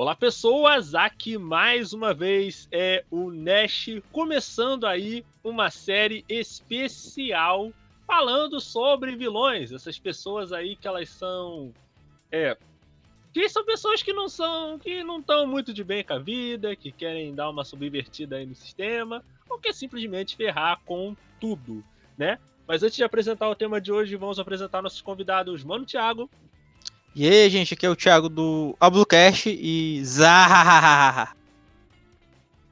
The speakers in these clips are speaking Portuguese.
Olá, pessoas! Aqui mais uma vez é o Nash começando aí uma série especial falando sobre vilões. Essas pessoas aí que elas são. É. Que são pessoas que não são. que não estão muito de bem com a vida, que querem dar uma subvertida aí no sistema, ou que simplesmente ferrar com tudo, né? Mas antes de apresentar o tema de hoje, vamos apresentar nossos convidados. Mano Thiago. E aí, gente, aqui é o Thiago do Ablucast e Zahahaha.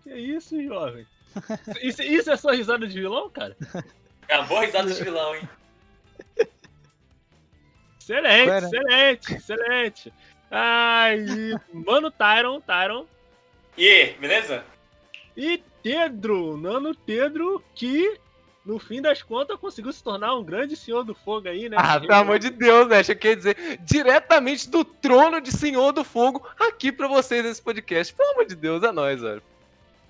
Que isso, jovem? Isso, isso é sua risada de vilão, cara? É uma boa risada de vilão, hein? Excelente, excelente, excelente. Ai, mano Tyron, Tyron. E aí, beleza? E Pedro, Nano Pedro, que no fim das contas, conseguiu se tornar um grande senhor do fogo aí, né? Ah, pelo amor de Deus, né? Quer dizer, diretamente do trono de senhor do fogo aqui pra vocês nesse podcast. Pelo amor de Deus, é nóis, velho.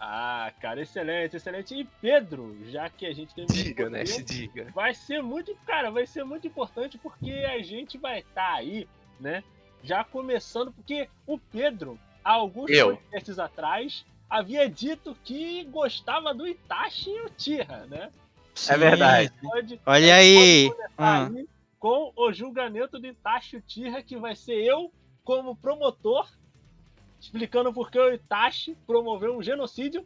Ah, cara, excelente, excelente. E Pedro, já que a gente tem. Diga, né? Diga. Vai ser muito, cara, vai ser muito importante porque a gente vai estar tá aí, né? Já começando, porque o Pedro, há alguns Eu. podcasts atrás, havia dito que gostava do Itachi e o Tira, né? Sim. É verdade. Pode, Olha aí. aí com o julgamento do Itachi Uchiha, que vai ser eu como promotor, explicando por que o Itachi promoveu um genocídio.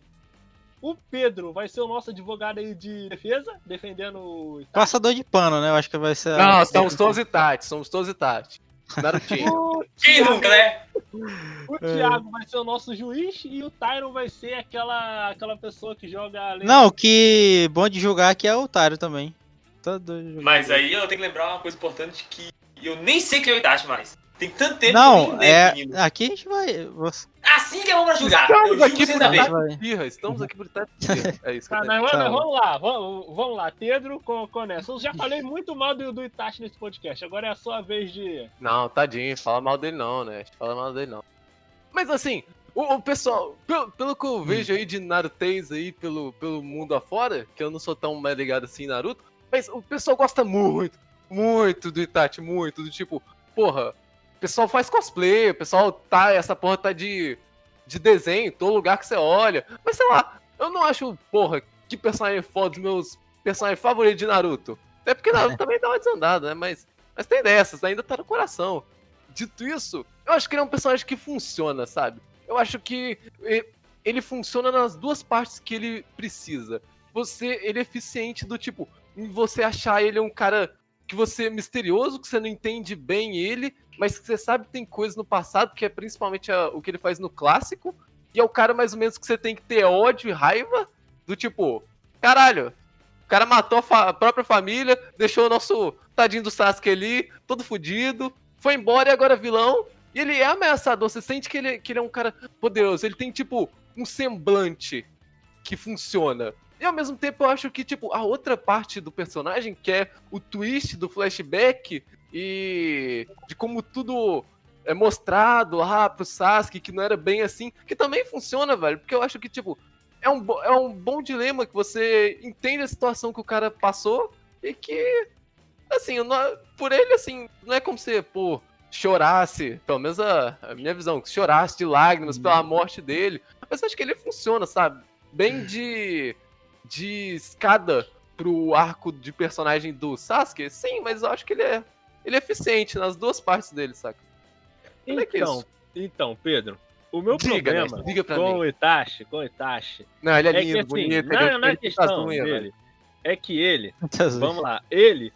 O Pedro vai ser o nosso advogado aí de defesa, defendendo o Itachi. Passador de pano, né? Eu acho que vai ser. Não, somos todos Itachi, somos todos Itachi. Narutinho. Quem Thiago, nunca, né? o Thiago vai ser o nosso juiz e o Tyron vai ser aquela, aquela pessoa que joga. Não, o que bom de julgar aqui é o Otário também. Todo jogador. Mas aí eu tenho que lembrar uma coisa importante que eu nem sei quem é o Itachi mais. Tem tanto tempo Não, que eu nem é. Aqui a gente vai. você- Assim que é bom pra julgar. Estamos aqui por Pirra, estamos aqui por. É isso tenho. mas, vamos lá, vamos, vamos lá. Pedro, com, com essa. Eu já falei muito mal do, do Itachi nesse podcast. Agora é a sua vez de. Não, tadinho, fala mal dele não, né? Fala mal dele não. Mas assim, o, o pessoal, pelo, pelo que eu vejo aí de Narutês aí pelo, pelo mundo afora, que eu não sou tão mais ligado assim em Naruto, mas o pessoal gosta muito, muito do Itachi, muito, do tipo, porra, pessoal faz cosplay, o pessoal tá, essa porra tá de, de desenho, todo lugar que você olha, mas sei lá, eu não acho, porra, que personagem foda dos meus personagens favoritos de Naruto. Até porque Naruto também dá uma desandada, né? Mas, mas tem dessas, ainda tá no coração. Dito isso, eu acho que ele é um personagem que funciona, sabe? Eu acho que ele funciona nas duas partes que ele precisa. Você, ele é eficiente do tipo, em você achar ele um cara que você é misterioso, que você não entende bem ele, mas que você sabe que tem coisas no passado, que é principalmente a- o que ele faz no clássico, e é o cara mais ou menos que você tem que ter ódio e raiva, do tipo, caralho, o cara matou a, fa- a própria família, deixou o nosso tadinho do Sasuke ali, todo fudido, foi embora e agora é vilão. E ele é ameaçador, você sente que ele, que ele é um cara poderoso. Ele tem, tipo, um semblante que funciona. E ao mesmo tempo eu acho que, tipo, a outra parte do personagem, que é o twist do flashback e de como tudo é mostrado lá pro Sasuke, que não era bem assim, que também funciona, velho. Porque eu acho que, tipo, é um, é um bom dilema que você entende a situação que o cara passou e que, assim, não- por ele, assim, não é como se, pô, chorasse, pelo menos a, a minha visão, que chorasse de lágrimas pela morte dele. Mas eu acho que ele funciona, sabe? Bem de, de escada pro arco de personagem do Sasuke, sim, mas eu acho que ele é, ele é eficiente nas duas partes dele, saca? Como é que é Então, isso? então, Pedro, o meu Diga, problema Nash, diga com mim. o Itachi, com o Itachi, Não, ele é é lindo, que assim, bonito, não, ele não é questão dele. velho. É que ele, Muitas vamos vezes. lá, ele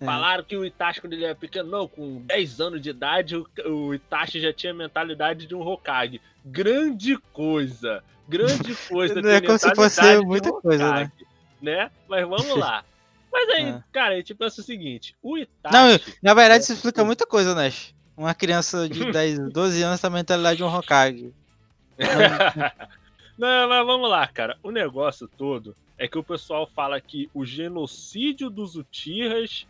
É. Falaram que o Itachi, quando ele era pequeno, não, com 10 anos de idade, o, o Itachi já tinha a mentalidade de um Hokage. Grande coisa! Grande coisa. Não é como se fosse muita coisa, né? Hokage, né? Mas vamos lá. Mas aí, É. cara, a gente pensa o seguinte: o Itachi. Não, na verdade isso explica muita coisa, Nash. Uma criança de 10, 12 anos tem a mentalidade de um Hokage. Não, mas vamos lá, cara. O negócio todo é que o pessoal fala que o genocídio dos Uchihas.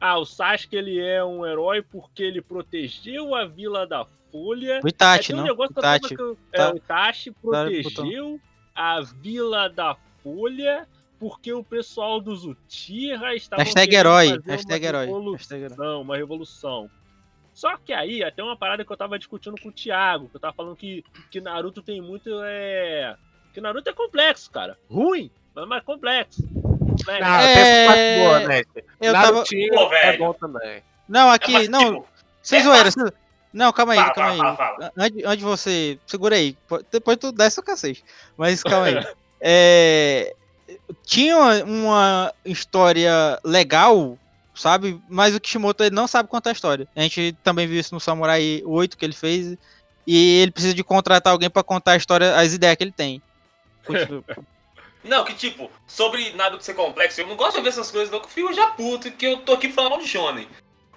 Ah, o Sasuke ele é um herói porque ele protegeu a Vila da Folha. O Itachi, É, um não? negócio que eu Itachi. com- é, Tá. o Itachi protegeu a Vila da Folha porque o pessoal dos Uchiha estava Hashtag herói, hashtag herói, revolução, uma revolução. Só que aí, até uma parada que eu tava discutindo com o Thiago, que eu tava falando que, que Naruto tem muito. É... Que Naruto é complexo, cara. Ruim, mas mais complexo. complexo. Ah, É, boa, né? Eu tava. Narutinho Pô, é bom também. Não, É, aqui, mas, não. tipo, Sem é zoeira. Não, calma aí, Fala, calma aí. fala, fala, Antes, você. Segura aí. po- Depois tu desce o cacete. Mas calma aí. É, tinha uma, história legal, sabe? Mas o Kishimoto ele não sabe contar a história. A gente também viu isso no Samurai 8 que ele fez. E ele precisa de contratar alguém pra contar a história, as ideias que ele tem. Não, que tipo, sobre Naruto ser complexo, eu não gosto de ver essas coisas, não, que eu fico já puto, que eu tô aqui falando de Shonen.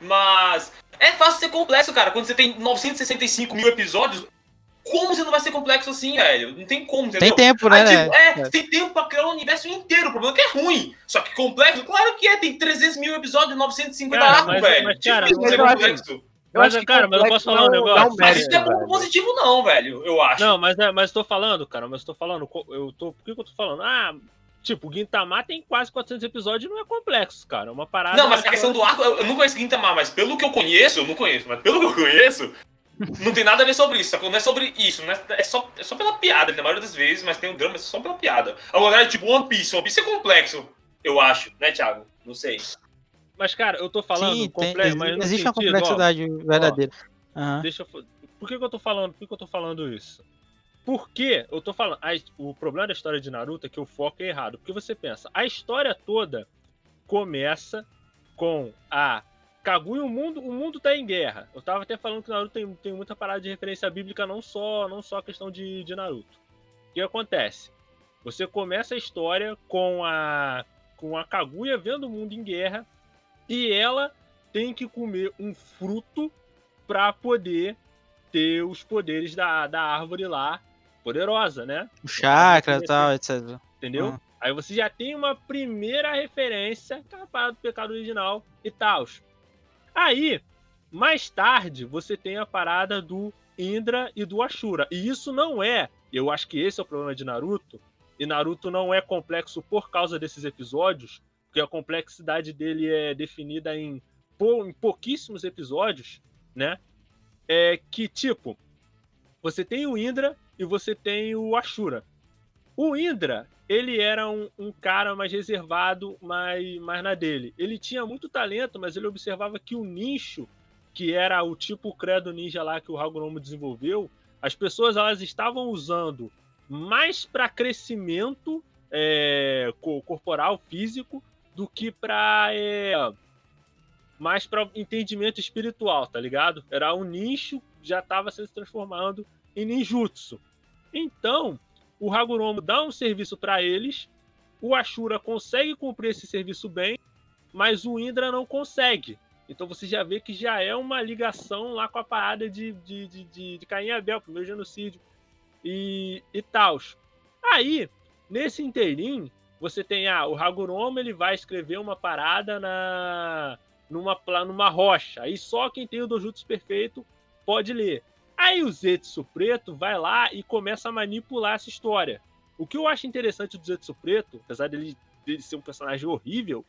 Mas é fácil ser complexo, cara. Quando você tem 965 mil episódios, como você não vai ser complexo assim, velho? Não tem como, entendeu? Tem tempo, né? Aí, né? tipo, é, tem tempo pra criar o universo inteiro. O problema é que é ruim. Só que complexo, claro que é. Tem 300 mil episódios, 950 Cara, arcos, mas- velho. mas, cara, Difícil mas ser eu acho- complexo. Eu Mas, acho que cara, mas eu posso falar um negócio? não Mas isso não é ponto velho. positivo, não, velho. Eu acho. Não, mas, é, mas tô falando, cara, mas tô falando, eu tô, por que, que eu tô falando? Ah, tipo, o Gintama tem quase 400 episódios e não é complexo, cara, é uma parada... Não, mas a questão do arco, eu, eu não conheço Gintama, mas pelo que eu conheço, eu não conheço, mas pelo que eu conheço, não tem nada a ver sobre isso, sacou? Não é sobre isso, né? É só, é só pela piada, na maioria das vezes, mas tem um drama, é só pela piada. Agora, é tipo One Piece, One Piece é complexo, eu acho, né, Thiago? Não sei. Mas, cara, eu tô falando Sim, tem- complexo, mas no existe uma sentido, ó, complexidade verdadeira. Aham. Deixa eu. Por que, que eu tô falando? Por que, que eu tô falando isso? Porque eu tô falando. a- o problema da história de Naruto é que o foco é errado. Porque você pensa, a história toda começa com a Kaguya, o mundo, o mundo tá em guerra. Eu tava até falando que Naruto tem, tem muita parada de referência bíblica, não só, não só a questão de, de Naruto. O que acontece? Você começa a história com a com a Kaguya vendo o mundo em guerra e ela tem que comer um fruto para poder ter os poderes da, da árvore lá poderosa, né? O chakra e tal, etc. Entendeu? Uhum. Aí você já tem uma primeira referência que é a parada do pecado original e tal. Aí, mais tarde, você tem a parada do Indra e do Ashura. E isso não é, eu acho que esse é o problema de Naruto, e Naruto não é complexo por causa desses episódios, porque a complexidade dele é definida em, pou- em pouquíssimos episódios, né? É que, tipo, você tem o Indra e você tem o Ashura. O Indra, ele era um, um cara mais reservado, mais, mais na dele. Ele tinha muito talento, mas ele observava que o nicho, que era o tipo credo ninja lá que o Hagoromo desenvolveu, as pessoas elas estavam usando mais para crescimento é, co- corporal, físico, do que para mais para entendimento espiritual, tá ligado? Era um nicho já estava se transformando em ninjutsu. Então, o Hagoromo dá um serviço para eles, o Ashura consegue cumprir esse serviço bem, mas o Indra não consegue. Então você já vê que já é uma ligação lá com a parada de, de, de, de, de Caim e Abel, primeiro genocídio e, e tal. Aí, nesse inteirinho, você tem ah, o Hagoromo, ele vai escrever uma parada na numa, numa rocha. Aí só quem tem o Dojutsu perfeito pode ler. Aí o Zetsu Preto vai lá e começa a manipular essa história. O que eu acho interessante do Zetsu Preto, apesar dele, dele ser um personagem horrível,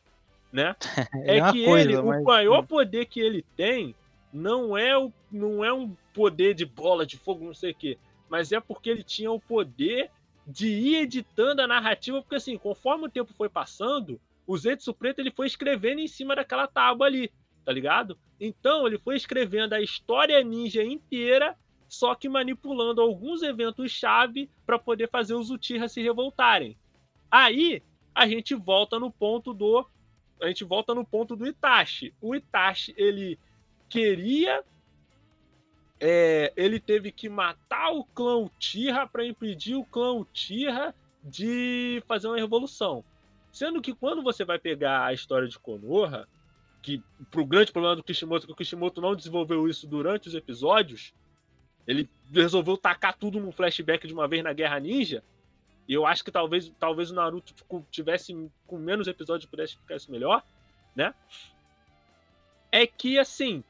né? É, uma que coisa, ele, mas- o maior poder que ele tem não é, o, não é um poder de bola de fogo, não sei o quê, mas é porque ele tinha o poder de ir editando a narrativa, porque assim, conforme o tempo foi passando, o Zetsu Preto ele foi escrevendo em cima daquela tábua ali, tá ligado? Então ele foi escrevendo a história ninja inteira, só que manipulando alguns eventos-chave para poder fazer os Uchiha se revoltarem. Aí a gente volta no ponto do a gente volta no ponto do Itachi. O Itachi ele queria é, ele teve que matar o clã Uchiha para impedir o clã Uchiha de fazer uma revolução. Sendo que quando você vai pegar a história de Konoha, que pro grande problema do Kishimoto, que o Kishimoto não desenvolveu isso durante os episódios, ele resolveu tacar tudo num flashback de uma vez na Guerra Ninja. E eu acho que talvez, talvez o Naruto tivesse com menos episódios pudesse ficar isso melhor, né? É que assim,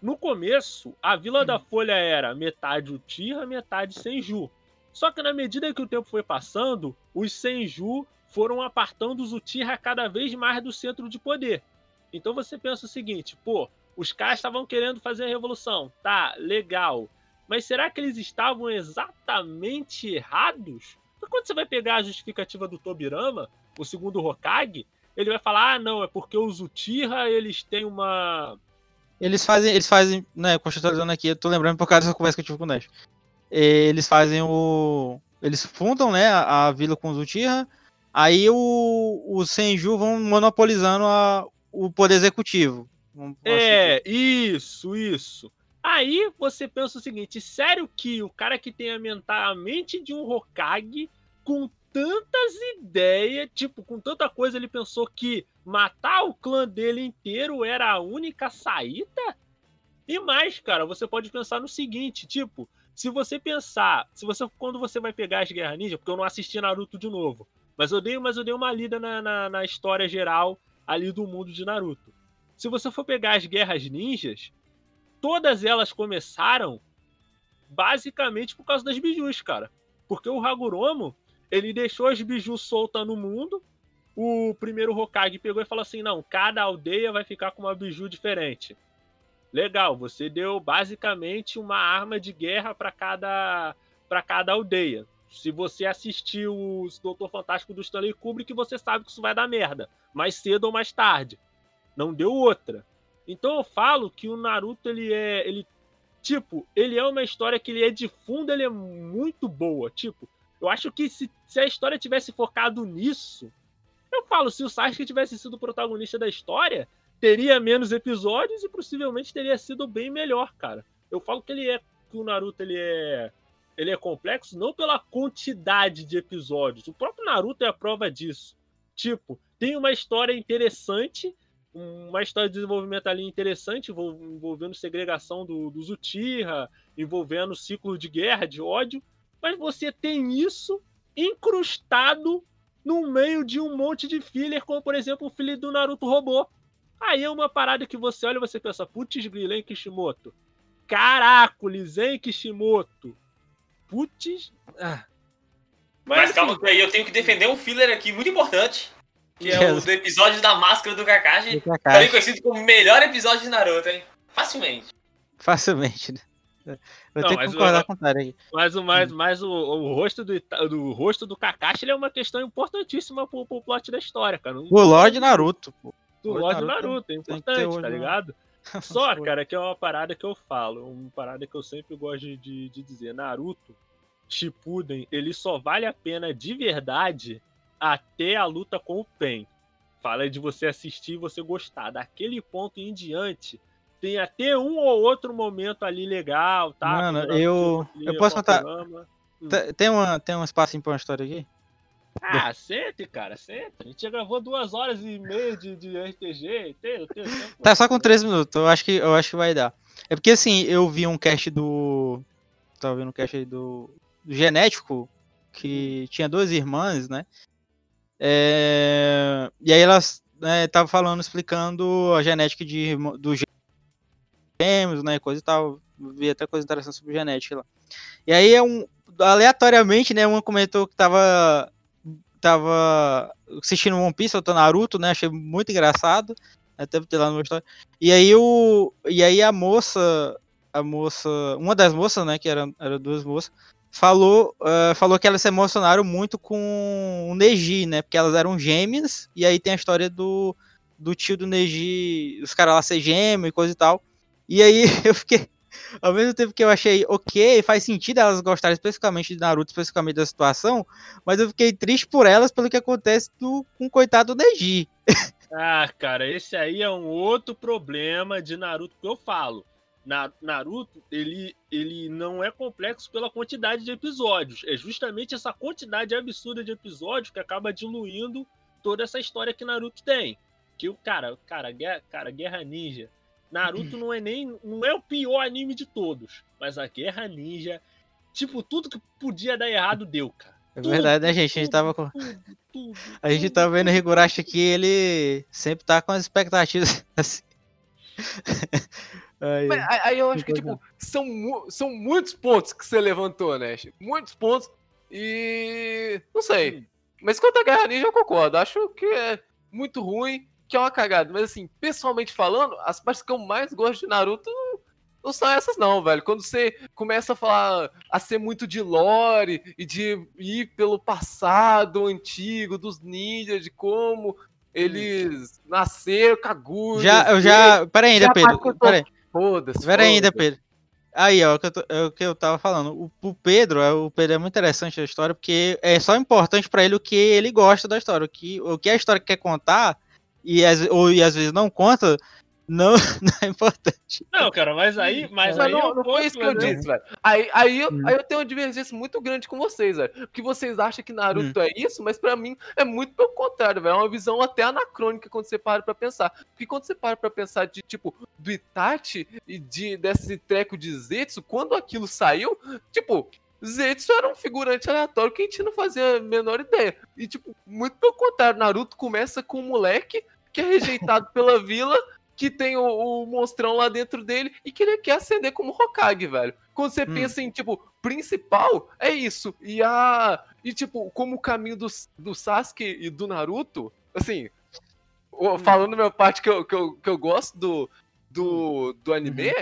no começo, a Vila da Folha era metade Uchiha, metade Senju. Só que na medida que o tempo foi passando, os Senju foram apartando os Uchiha cada vez mais do centro de poder. Então você pensa o seguinte, pô, os caras estavam querendo fazer a revolução. Tá, legal. Mas será que eles estavam exatamente errados? Porque quando você vai pegar a justificativa do Tobirama, o segundo Hokage, ele vai falar: ah, não, é porque os Uchiha eles têm uma. Eles fazem, eles fazem, né, contextualizando aqui, eu tô lembrando por causa dessa conversa que eu tive com o Nash. Eles fazem o. Eles fundam, né, a, a vila com os Uchiha, aí o, os Senju vão monopolizando a, o poder executivo. Vamos É, isso, isso. Aí você pensa o seguinte: sério que o cara que tem a, mente de um Hokage, com tantas ideias, tipo, com tanta coisa, ele pensou que matar o clã dele inteiro era a única saída? E mais, cara, você pode pensar no seguinte: tipo, se você pensar, se você quando você vai pegar as Guerras Ninja, porque eu não assisti Naruto de novo, mas eu dei, mas eu dei uma lida na, na, na história geral ali do mundo de Naruto. Se você for pegar as Guerras Ninjas, todas elas começaram basicamente por causa das bijus, cara. Porque o Hagoromo, ele deixou as bijus soltas no mundo. O primeiro Hokage pegou e falou assim: não, cada aldeia vai ficar com uma biju diferente. Legal, você deu basicamente uma arma de guerra para cada para cada aldeia. Se você assistiu o Doutor Fantástico do Stanley Kubrick, você sabe que isso vai dar merda, mais cedo ou mais tarde. Não deu outra. Então eu falo que o Naruto ele é ele tipo, ele é uma história que ele é de fundo, ele é muito boa, tipo, eu acho que se, se a história tivesse focado nisso, eu falo, se o Sasuke tivesse sido o protagonista da história, teria menos episódios e possivelmente teria sido bem melhor, cara. Eu falo que ele é que o Naruto ele é ele é complexo não pela quantidade de episódios. O próprio Naruto é a prova disso. Tipo, tem uma história interessante, uma história de desenvolvimento ali interessante, envolvendo segregação do, dos Uchiha, envolvendo ciclo de guerra, de ódio, mas você tem isso incrustado no meio de um monte de filler, como por exemplo o filho do Naruto robô. Aí é uma parada que você olha e você pensa, putz grila, hein, Kishimoto? Caracoles, hein, Kishimoto? Putz... Ah. Mas, Mas calma que aí eu tenho que defender um filler aqui muito importante. Que é o do episódio da máscara do Kakashi. Do Kakashi. Também conhecido como o melhor episódio de Naruto, hein? Facilmente. Facilmente, né? Eu não, tenho que concordar o, com o Tara aí. Mas, o, mas, mas o, o rosto do, do rosto do Kakashi é uma questão importantíssima pro, pro plot da história, cara. O Lorde Naruto, pô. Do Lorde Naruto, Naruto, é importante, tá ligado? Só, cara, que é uma parada que eu falo, uma parada que eu sempre gosto de, de dizer. Naruto, Shippuden, ele só vale a pena de verdade até a luta com o Pen. Fala de você assistir e você gostar. Daquele ponto em diante, tem até um ou outro momento ali legal, tá? Mano, eu, eu posso contar. Hum. Tem, uma, tem um espaço para uma história aqui? Ah, sente, cara, sente. A gente já gravou duas horas e meia de, de RTG. Tem, tem, tem, tá só com três minutos, eu acho, que, eu acho que vai dar. É porque assim, eu vi um cast do. Tava vendo um cast aí do, do Genético, que tinha duas irmãs, né? É... E aí elas estavam né, falando, explicando a genética de, do gêmeos, né, coisa e tal. Vi até coisa interessante sobre genética lá. E aí é um aleatoriamente, né, uma comentou que tava tava assistindo One Piece, ou Naruto, né, achei muito engraçado. Até ter lá no história. E aí o e aí a moça, a moça, uma das moças, né, que eram era duas moças, falou, uh, falou que elas se emocionaram muito com o Neji, né? Porque elas eram gêmeas, e aí tem a história do, do tio do Neji, os caras lá ser gêmeo e coisa e tal. E aí eu fiquei. Ao mesmo tempo que eu achei ok, faz sentido elas gostarem especificamente de Naruto, especificamente da situação, mas eu fiquei triste por elas pelo que acontece do, com o coitado do Neji. Ah, cara, esse aí é um outro problema de Naruto que eu falo. Na, Naruto, ele, ele não é complexo pela quantidade de episódios. É justamente essa quantidade absurda de episódios que acaba diluindo toda essa história que Naruto tem. Que o cara, cara, guerra, cara, Guerra Ninja. Naruto não é nem não é o pior anime de todos, mas a Guerra Ninja, tipo, tudo que podia dar errado deu, cara. É verdade, né, gente? A gente tava com. Tudo, tudo, a gente tava vendo o Higurashi aqui, ele sempre tá com as expectativas assim. Aí, Mas, aí eu acho que, tipo, são, são muitos pontos que você levantou, né? Muitos pontos. E. Não sei. Mas quanto a Guerra Ninja, eu concordo. Acho que é muito ruim. que é uma cagada. Mas assim, pessoalmente falando, as partes que eu mais gosto de Naruto não são essas não, velho. Quando você começa a falar, a ser muito de lore e de ir pelo passado antigo dos ninjas, de como eles nasceram, Kaguya. Já, eu já. Pera ainda, Pedro. passou- Pera aí. Foda-se. Pera ainda, foda-se. Pedro. Aí, ó, o que eu, tô- é o que eu tava falando. O, o Pedro, é- o Pedro é muito interessante da história, porque é só importante pra ele o que ele gosta da história. O que, o que a história quer contar, e, às- ou, e às vezes não conta, não, não é importante. Não, cara, mas aí. Mas Mas aí não, não foi isso que eu disse, velho. Aí, aí, eu, Hum. aí eu tenho uma divergência muito grande com vocês, velho. Porque vocês acham que Naruto é isso, mas pra mim é muito pelo contrário, velho. É uma visão até anacrônica quando você para pra pensar. Porque quando você para pra pensar de, tipo, do Itachi e de, desse treco de Zetsu, quando aquilo saiu, tipo, Zetsu era um figurante aleatório que a gente não fazia a menor ideia. E, tipo, muito pelo contrário, Naruto começa com um moleque que é rejeitado pela vila que tem o, o monstrão lá dentro dele e que ele quer ascender como Hokage, velho. Quando você Hum. pensa em, tipo, principal, é isso. E a. E, tipo, como o caminho do, do Sasuke e do Naruto, assim. o- Falando minha parte que eu, que eu, que eu gosto do, do, do anime,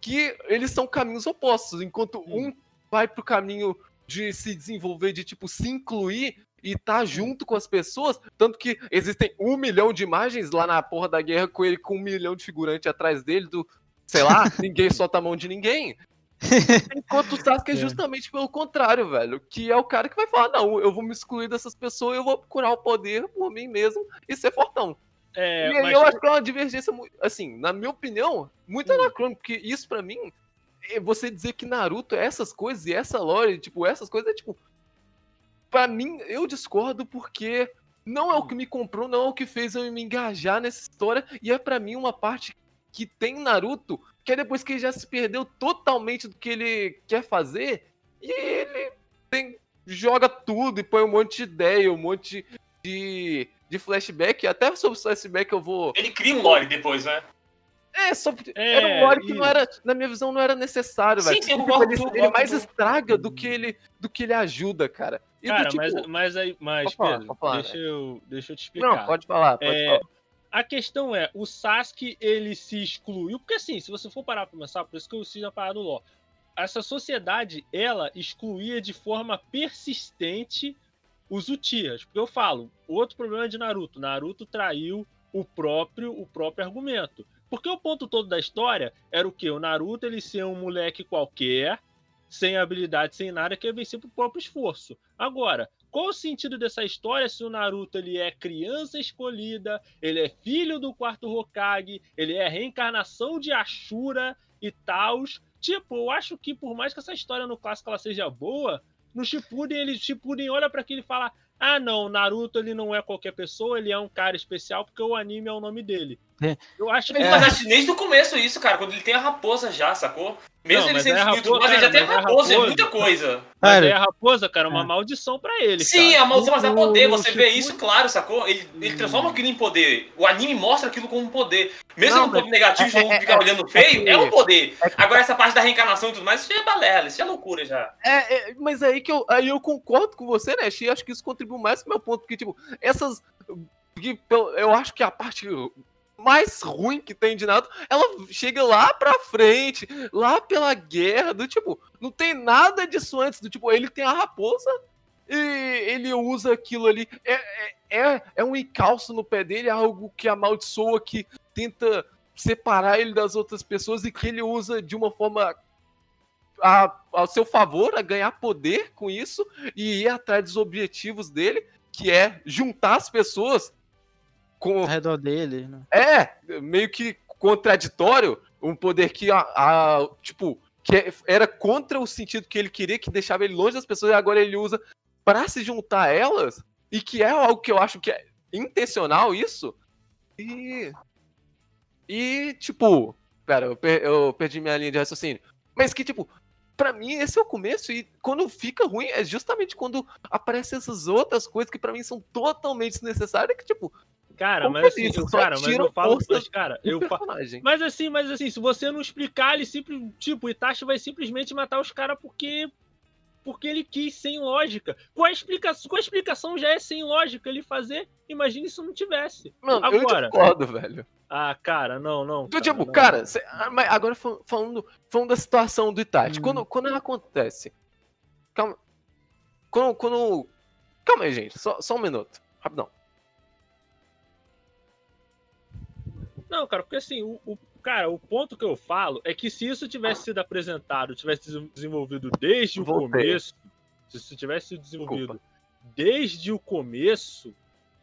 que eles são caminhos opostos. Enquanto um vai pro caminho de se desenvolver, de, tipo, se incluir e tá junto com as pessoas. Tanto que existem um milhão de imagens lá na porra da guerra com ele com um milhão de figurantes atrás dele, do. Sei lá, ninguém solta a mão de ninguém. Enquanto o Sasuke é É. justamente pelo contrário, velho. Que é o cara que vai falar: não, eu vou me excluir dessas pessoas, eu vou procurar o poder por mim mesmo e ser fortão. É, e aí mas- eu acho que é uma divergência, assim, na minha opinião, muito Hum. anacrônico, porque isso pra mim, é você dizer que Naruto é essas coisas e essa lore, tipo, essas coisas é tipo. Pra mim, eu discordo porque não é o que me comprou, não é o que fez eu me engajar nessa história, e é pra mim uma parte que tem Naruto, que é depois que ele já se perdeu totalmente do que ele quer fazer, e ele tem, joga tudo e põe um monte de ideia, um monte de, de flashback, até sobre flashback eu vou Ele cria um lore depois, né? É, só É, era um lore que não era, na minha visão, não era necessário, velho. sim, Tipo, ele, ele mais estraga do que ele do que ele ajuda, cara. E do Cara, tipo, mas, mas aí. Mas, falar, Pedro, falar, deixa, eu, deixa eu te explicar. não, pode falar, pode É, falar. A questão é, o Sasuke, ele se excluiu, porque assim, se você for parar pra pensar, por isso que eu fiz a parada do LoL, essa sociedade, ela excluía de forma persistente os Uchihas, porque eu falo, outro problema de Naruto, Naruto traiu o próprio, o próprio argumento, porque o ponto todo da história era o que? O Naruto, ele ser um moleque qualquer, sem habilidade, sem nada, que ia vencer por próprio esforço. Agora, qual o sentido dessa história se o Naruto ele é criança escolhida, ele é filho do quarto Hokage, ele é reencarnação de Ashura e tal? Tipo, eu acho que por mais que essa história no clássico ela seja boa, no Shippuden ele Shippuden olha para aquilo e fala: "Ah, não, Naruto ele não é qualquer pessoa, ele é um cara especial porque o anime é o nome dele". É. Eu acho que Mas, mas acho desde o começo isso, cara, quando ele tem a raposa já, sacou? Mesmo Não, ele sendo é mas ele já tem a é a raposa, é muita coisa. Mas Cara, aí a raposa, cara, é uma é. maldição pra ele, Sim, cara. a maldição, mas é poder, você vê isso, claro, sacou? Ele, ele transforma aquilo em poder. O anime mostra aquilo como um poder. Mesmo Não, um ponto negativo, é- todo mundo é- fica é- olhando feio, é um poder. é Agora essa parte da reencarnação e tudo mais, isso já é balela, isso é loucura já. É, é, mas aí que eu, aí eu concordo com você, né, Xi? Acho que isso contribui mais pro meu ponto, porque, tipo, essas. eu acho que a parte mais ruim que tem de Naruto, ela chega lá pra frente, lá pela guerra, do tipo, não tem nada disso antes, do tipo, ele tem a raposa e ele usa aquilo ali. É, é, é, é um encalço no pé dele, é algo que amaldiçoa, que tenta separar ele das outras pessoas e que ele usa de uma forma a, ao seu favor, a ganhar poder com isso e ir atrás dos objetivos dele, que é juntar as pessoas com. ao redor dele. né? É, meio que contraditório, um poder que, a, a- tipo, que era contra o sentido que ele queria, que deixava ele longe das pessoas, e agora ele usa pra se juntar a elas, e que é algo que eu acho que é intencional isso. E. E, tipo. Pera, eu, per- eu perdi minha linha de raciocínio. Mas que, tipo, pra mim esse é o começo, e quando fica ruim é justamente quando aparecem essas outras coisas que pra mim são totalmente desnecessárias, que, tipo, Cara, Como mas eu assim, eu- só cara, mas eu falo, mas, cara, eu fa... personagem. Mas assim, mas assim, se você não explicar, ele sempre, tipo, o Itachi vai simplesmente matar os caras porque porque ele quis sem lógica. Com a explicação, com a explicação já é sem lógica ele fazer. Imagine se não tivesse. Mano, Agora- eu discordo, velho. Ah, cara, não, não. Então, cara, tipo, não. cara, cê- ah, mas agora fal- falando, falando da situação do Itachi, Hum. quando, quando ela acontece. Calma. Quando. quando calma aí, gente, só, só um minuto. Rapidão. Não, cara, porque assim, o, o- cara, o ponto que eu falo é que se isso tivesse sido apresentado, tivesse desenvolvido desde o Voltei. começo, se isso tivesse sido desenvolvido desde o começo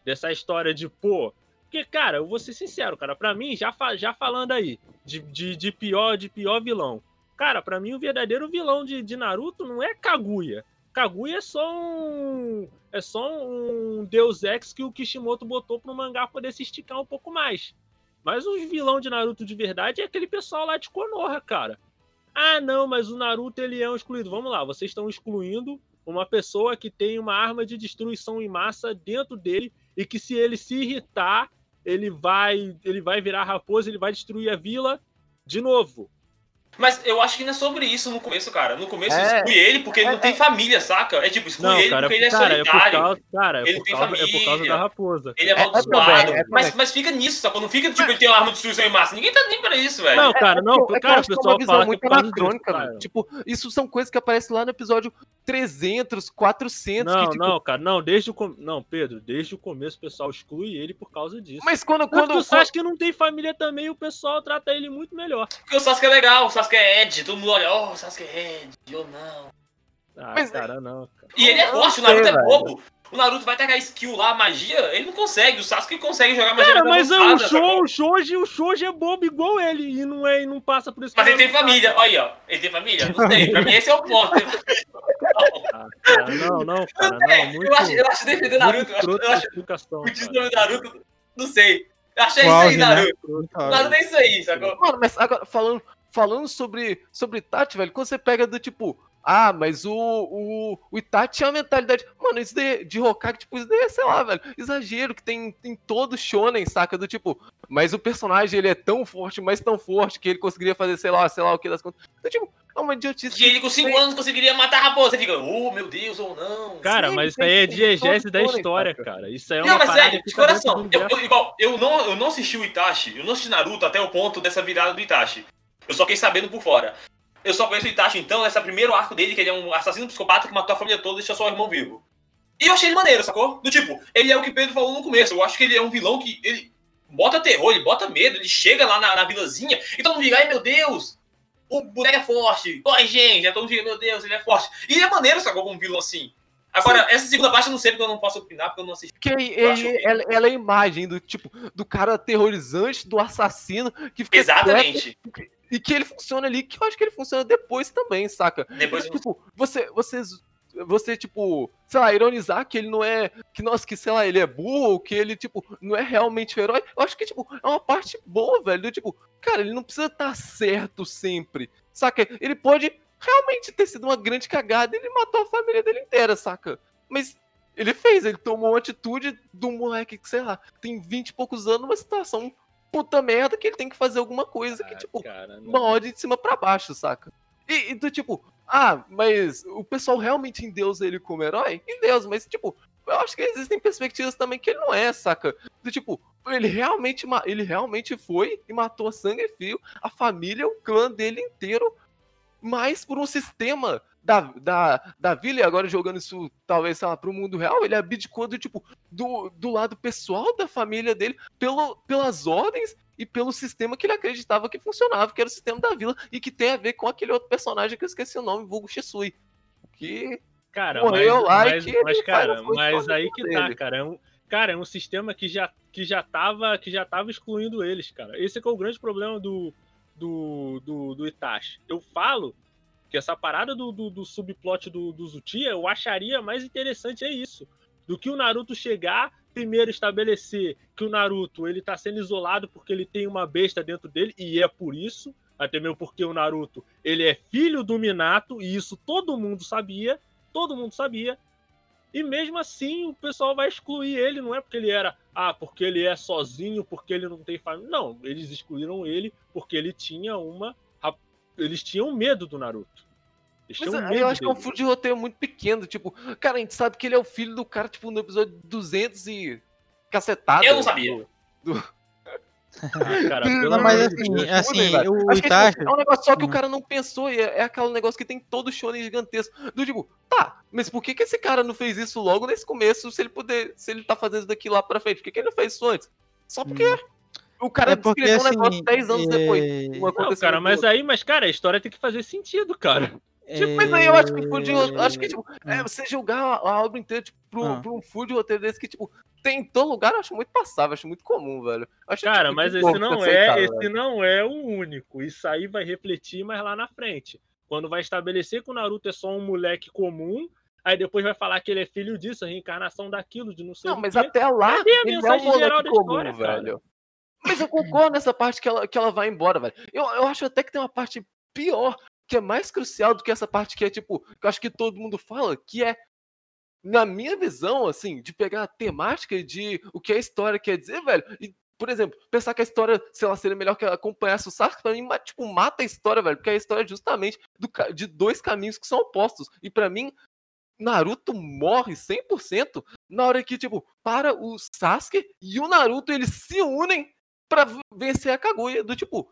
dessa história de, pô, porque, cara, eu vou ser sincero, cara, pra mim, já, já falando aí, de, de, de pior, de pior vilão, cara, pra mim o verdadeiro vilão de, de Naruto não é Kaguya. Kaguya é só um. É só um Deus Ex que o Kishimoto botou pro mangá poder se esticar um pouco mais. Mas os vilão de Naruto de verdade é aquele pessoal lá de Konoha, cara. Ah, não, mas o Naruto ele é um excluído. Vamos lá, vocês estão excluindo uma pessoa que tem uma arma de destruição em massa dentro dele e que se ele se irritar, ele vai, ele vai virar raposa, ele vai destruir a vila de novo. Mas eu acho que não é sobre isso no começo, cara. No começo É. exclui ele porque ele É, não tem é. família, saca? É tipo, exclui Não, ele cara, porque ele é cara, é por solitário. causa, cara, é Ele por tem causa, é por causa família. da raposa. Ele é É- é amaldiçoado. é mas, mas fica nisso, sacou? Não fica tipo, ele tem uma arma de destruição em massa. Ninguém tá nem pra isso, velho. Não, cara, não, É cara, o é pessoal uma visão fala muito é anacrônica. Tipo, isso são coisas que aparecem lá no episódio 300, 400, Não, que, tipo... não, cara, não, desde o com... não, Pedro, desde o começo o pessoal exclui ele por causa disso. Mas quando... Quando quando, o Sasuke não tem família também, o pessoal trata ele muito melhor. Porque o Sasuke é legal, o Sasuke é Ed. Todo mundo olha, oh, o Sasuke é Ed, eu não. Ah, Mas- cara, não, cara. E ele é forte, o Naruto é velho. bobo. O Naruto vai tacar skill lá, magia, ele não consegue. O Sasuke consegue jogar magia Cara, mas é o sacou? show, o Shoji, o Shoji é bobo igual ele e não é e não passa por isso. Mas ele tem tá. família, olha aí, ó. Ele tem família? Não sei. Pra mim esse é o ponto. Ah, cara, não, não, cara, não, muito. eu, acho, eu acho defender Naruto, eu acho, eu acho o cara. título do Naruto, não sei. Eu achei O isso aí, né? Naruto. Naruto é isso aí, sacou? Mano, mas agora, falando, falando sobre, sobre Itachi, velho, quando você pega do tipo, ah, mas o, o, o Itachi tinha uma mentalidade. Mano, isso daí, de Hokage, tipo, isso daí é, sei lá, velho, exagero que tem em todo shonen, saca? Do tipo, mas o personagem ele é tão forte, mas tão forte, que ele conseguiria fazer, sei lá, sei lá o que das contas. Então, tipo, é uma idiotice. E ele com 5 anos conseguiria matar a raposa. Você fica, oh meu Deus, ou não. Cara, Sim, mas isso aí é diegese da história, saca? cara. Isso aí é Não, uma mas parada sério, que de coração, eu, eu- igual, eu não, eu não assisti o Itachi, eu não assisti Naruto até o ponto dessa virada do Itachi. Eu só fiquei sabendo por fora. Eu só conheço o Itachi, então, nesse primeiro arco dele, que ele é um assassino psicopata que matou a família toda e deixou só o irmão vivo. E eu achei ele maneiro, sacou? Do tipo, ele é o que Pedro falou no começo. Eu acho que ele é um vilão que ele bota terror, ele bota medo, ele chega lá na, na vilazinha e todo mundo fica, ai meu Deus, o boneco é forte, corre gente, aí todo mundo fica, meu Deus, ele é forte. E ele é maneiro, sacou, como vilão assim. Agora, essa segunda parte eu não sei porque eu não posso opinar, porque eu não assisti. Que ele- Eu acho ele- ela, ela é a imagem do tipo do cara aterrorizante, do assassino que fica Exatamente. quieto e que ele funciona ali, que eu acho que ele funciona depois também, saca? Depois eu Tipo, você, você, você, tipo, sei lá, ironizar que ele não é. Que, nossa, que, sei lá, ele é burro, que ele, tipo, não é realmente o herói. Eu acho que, tipo, é uma parte boa, velho. do Tipo, cara, ele não precisa estar certo sempre. Saca? Ele pode realmente ter sido uma grande cagada e ele matou a família dele inteira, saca? Mas ele fez, ele tomou uma atitude do moleque que, sei lá, tem 20 e poucos anos, numa situação puta merda que ele tem que fazer alguma coisa que, Ah, tipo, cara, não. de cima pra baixo, saca? E, e do tipo, ah, mas o pessoal realmente endeusa ele como herói? Em Deus, mas tipo, eu acho que existem perspectivas também que ele não é, saca? Do tipo, ele realmente, ele realmente foi e matou a sangue frio a família, o clã dele inteiro, mas por um sistema da, da, da vila, e agora jogando isso, talvez, sei lá, pro mundo real, ele abdicou do tipo, do, do lado pessoal da família dele, pelo, pelas ordens e pelo sistema que ele acreditava que funcionava, que era o sistema da vila, e que tem a ver com aquele outro personagem que eu esqueci o nome, Vulgo Shisui. Que. Cara, morreu mas, lá e mas, que ele mas, cara, mas aí que tá, dele. cara. É um, cara, é um sistema que já, que, já tava, que já tava excluindo eles, cara. Esse é que é o grande problema do, do, do, do Itachi. Eu falo que essa parada do, do, do subplot do, do Zutia, eu acharia mais interessante é isso. Do que o Naruto chegar, primeiro estabelecer que o Naruto ele tá sendo isolado porque ele tem uma besta dentro dele, e é por isso, até mesmo porque o Naruto ele é filho do Minato, e isso todo mundo sabia, todo mundo sabia. E mesmo assim o pessoal vai excluir ele, não é porque ele era, ah, porque ele é sozinho, porque ele não tem família. Não, eles excluíram ele porque ele tinha uma. Eles tinham medo do Naruto. Eles Mas tinham eu, medo eu acho que é um dele. furo de roteiro muito pequeno. Tipo, cara, a gente sabe que ele é o filho do cara, tipo, no episódio 200 e. cacetada. Eu não sabia. Ah, cara, pelo Não, mas assim, Deus. assim, o Acho que Itachi. tipo, é um negócio só que o Hum. cara não pensou, e é, é aquele negócio que tem todo o shonen gigantesco. Do tipo, tá, mas por que, que esse cara não fez isso logo nesse começo, se ele puder, se ele tá fazendo isso daqui lá pra frente? Por que, que ele não fez isso antes? Só porque o cara É porque, escreveu um assim, negócio 10 anos depois. é, Um Não, cara, mas aí, mas, cara, a história tem que fazer sentido, cara. Tipo, mas aí eu acho que o é. Acho que, tipo, é, você julgar a, a obra inteira, tipo, pro, Ah. pro um food roteiro desse que, tipo, tem em todo lugar, eu acho muito passável, acho muito comum, velho. Acho, Cara, tipo, mas esse não é, velho. esse não é o único. Isso aí vai refletir mais lá na frente. Quando vai estabelecer que o Naruto é só um moleque comum, aí depois vai falar que ele é filho disso, a reencarnação daquilo, de não sei Não, o mas quê. até lá, Cadê a ele é um mensagem geral moleque da comum, história, cara? Mas eu concordo nessa parte que ela, que ela vai embora, velho. Eu, eu acho até que tem uma parte pior, que é mais crucial do que essa parte que é, tipo, que eu acho que todo mundo fala, que é, na minha visão, assim, de pegar a temática de o que a história quer dizer, velho, e, por exemplo, pensar que a história, sei lá, seria melhor que acompanhasse o Sasuke, pra mim, tipo, mata a história, velho, porque a história é justamente do de dois caminhos que são opostos. E pra mim, Naruto morre 100% na hora que, tipo, para o Sasuke e o Naruto, eles se unem pra v- vencer a Kaguya, do tipo...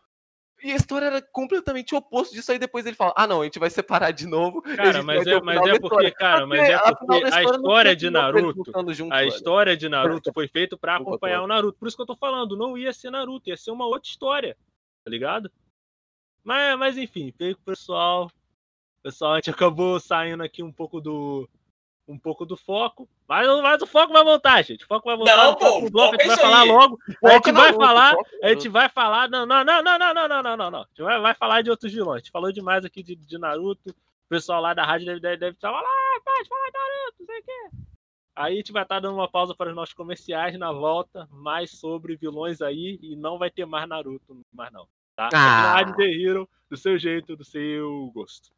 E a história era completamente oposto disso, aí depois ele fala, ah não, a gente vai separar de novo. e a Cara, mas é, mas é porque, história." cara, mas é a porque a história não história de Naruto, junto, a velho. história de Naruto foi feita pra Desculpa, acompanhar o Naruto. Por isso que eu tô falando, não ia ser Naruto, ia ser uma outra história, tá ligado? Mas, mas enfim, veio com o pessoal. Pessoal, a gente acabou saindo aqui um pouco do um pouco do foco, mas, mas o foco vai voltar, gente. O foco vai voltar. Não, pô, bloco, a foco gente é vai falar aí. logo. A gente vai falar, a gente vai falar. Não, não, não, não, não, não, não, não, não, não. A gente vai, vai falar de outros vilões. A gente falou demais aqui de, de Naruto. O pessoal lá da rádio deve, deve, deve estar lá, ah, pode falar de Naruto, não sei o quê. Aí a gente vai estar dando uma pausa para os nossos comerciais na volta, mais sobre vilões aí, e não vai ter mais Naruto, mais não. Tá? Ah. Rádio The Hero, do seu jeito, do seu gosto.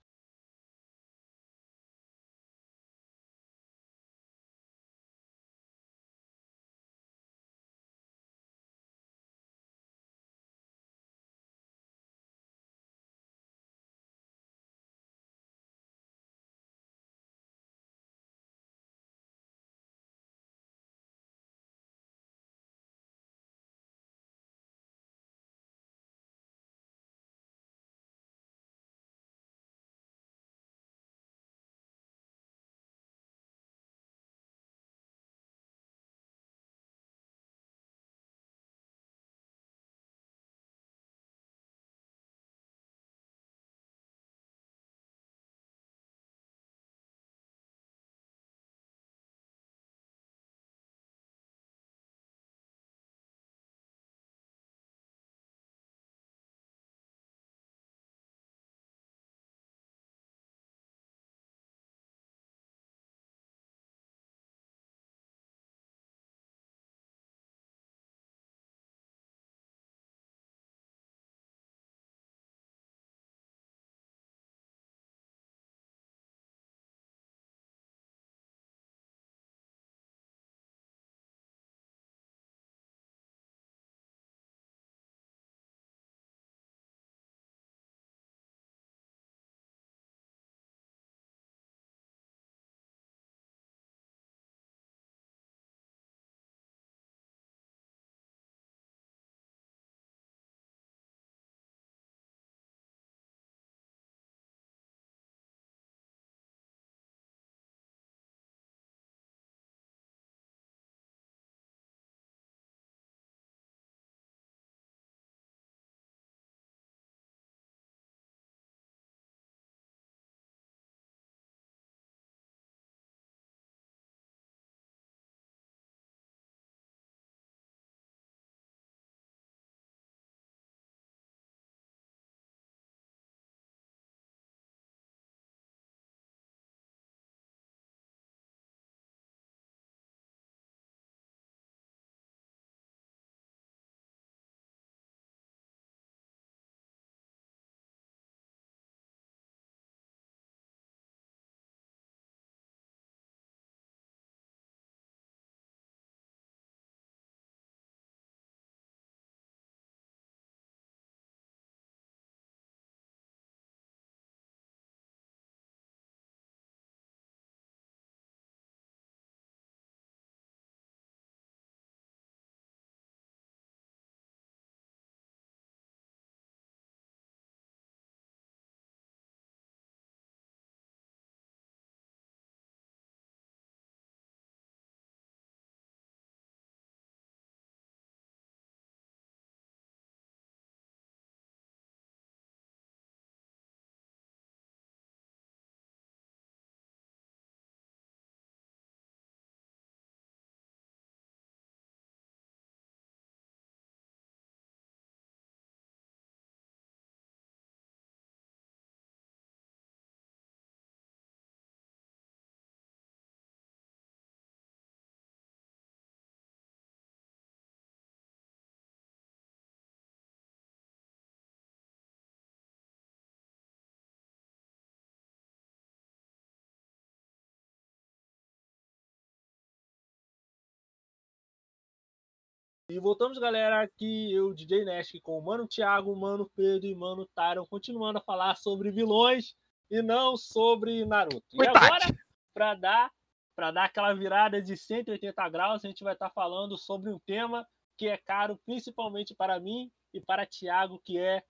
E voltamos, galera, aqui eu, DJ Nest, com o Mano Thiago, Mano Pedro e Mano Tyron, continuando a falar sobre vilões e não sobre Naruto. E agora, para dar, pra dar aquela virada de 180 graus, a gente vai estar falando sobre um tema que é caro principalmente para mim e para Thiago, que é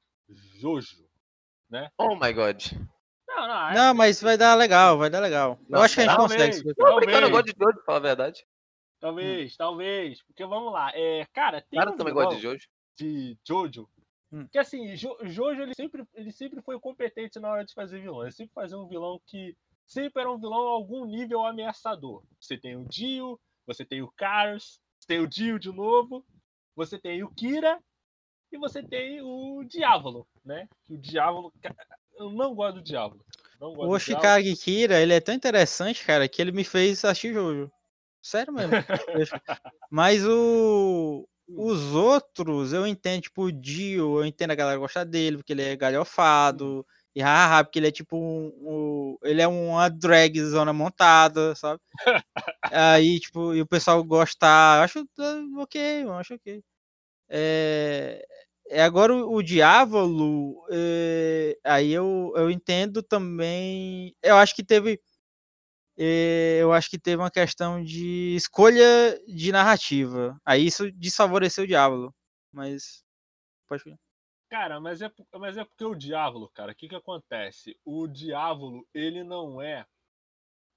Jojo. Oh my god. Não, não, é- Não, mas vai dar legal, vai dar legal. Eu Não, acho que a gente talvez. consegue. brincando, eu Talvez. gosto de Jojo, pra falar a verdade. Talvez, talvez. Porque vamos lá. É, cara, tem Cara, um também gosta de Jojo. de Jojo. Hum. Que assim, Jo- Jojo ele sempre, ele sempre foi competente na hora de fazer vilão. Ele sempre fazia um vilão que sempre era um vilão a algum nível ameaçador. Você tem o Dio, você tem o Cars, você tem o Dio de novo, você tem o Kira e você tem o Diávolo, né? Que o Diávolo. Eu não gosto do Diávolo. Não gosto O. Oshikage Kira, ele é tão interessante, cara, que ele me fez assistir Jojo. Sério mesmo. Mas o... os outros, eu entendo, tipo, o Dio, eu entendo a galera gostar dele, porque ele é galhofado. E hahaha, porque ele é tipo um, um- Ele é uma drag zona montada, sabe? Aí, tipo, e o pessoal gostar. Eu acho ah, ok, eu acho ok. É, é, agora o, o Diávolo, é, aí eu, eu entendo também. Eu acho que teve. É, eu acho que teve uma questão de escolha de narrativa. Aí isso desfavoreceu o Diávolo. Mas. Pode falar. Cara, mas é, mas é porque o Diávolo, cara, o que que acontece? O Diávolo, ele não é.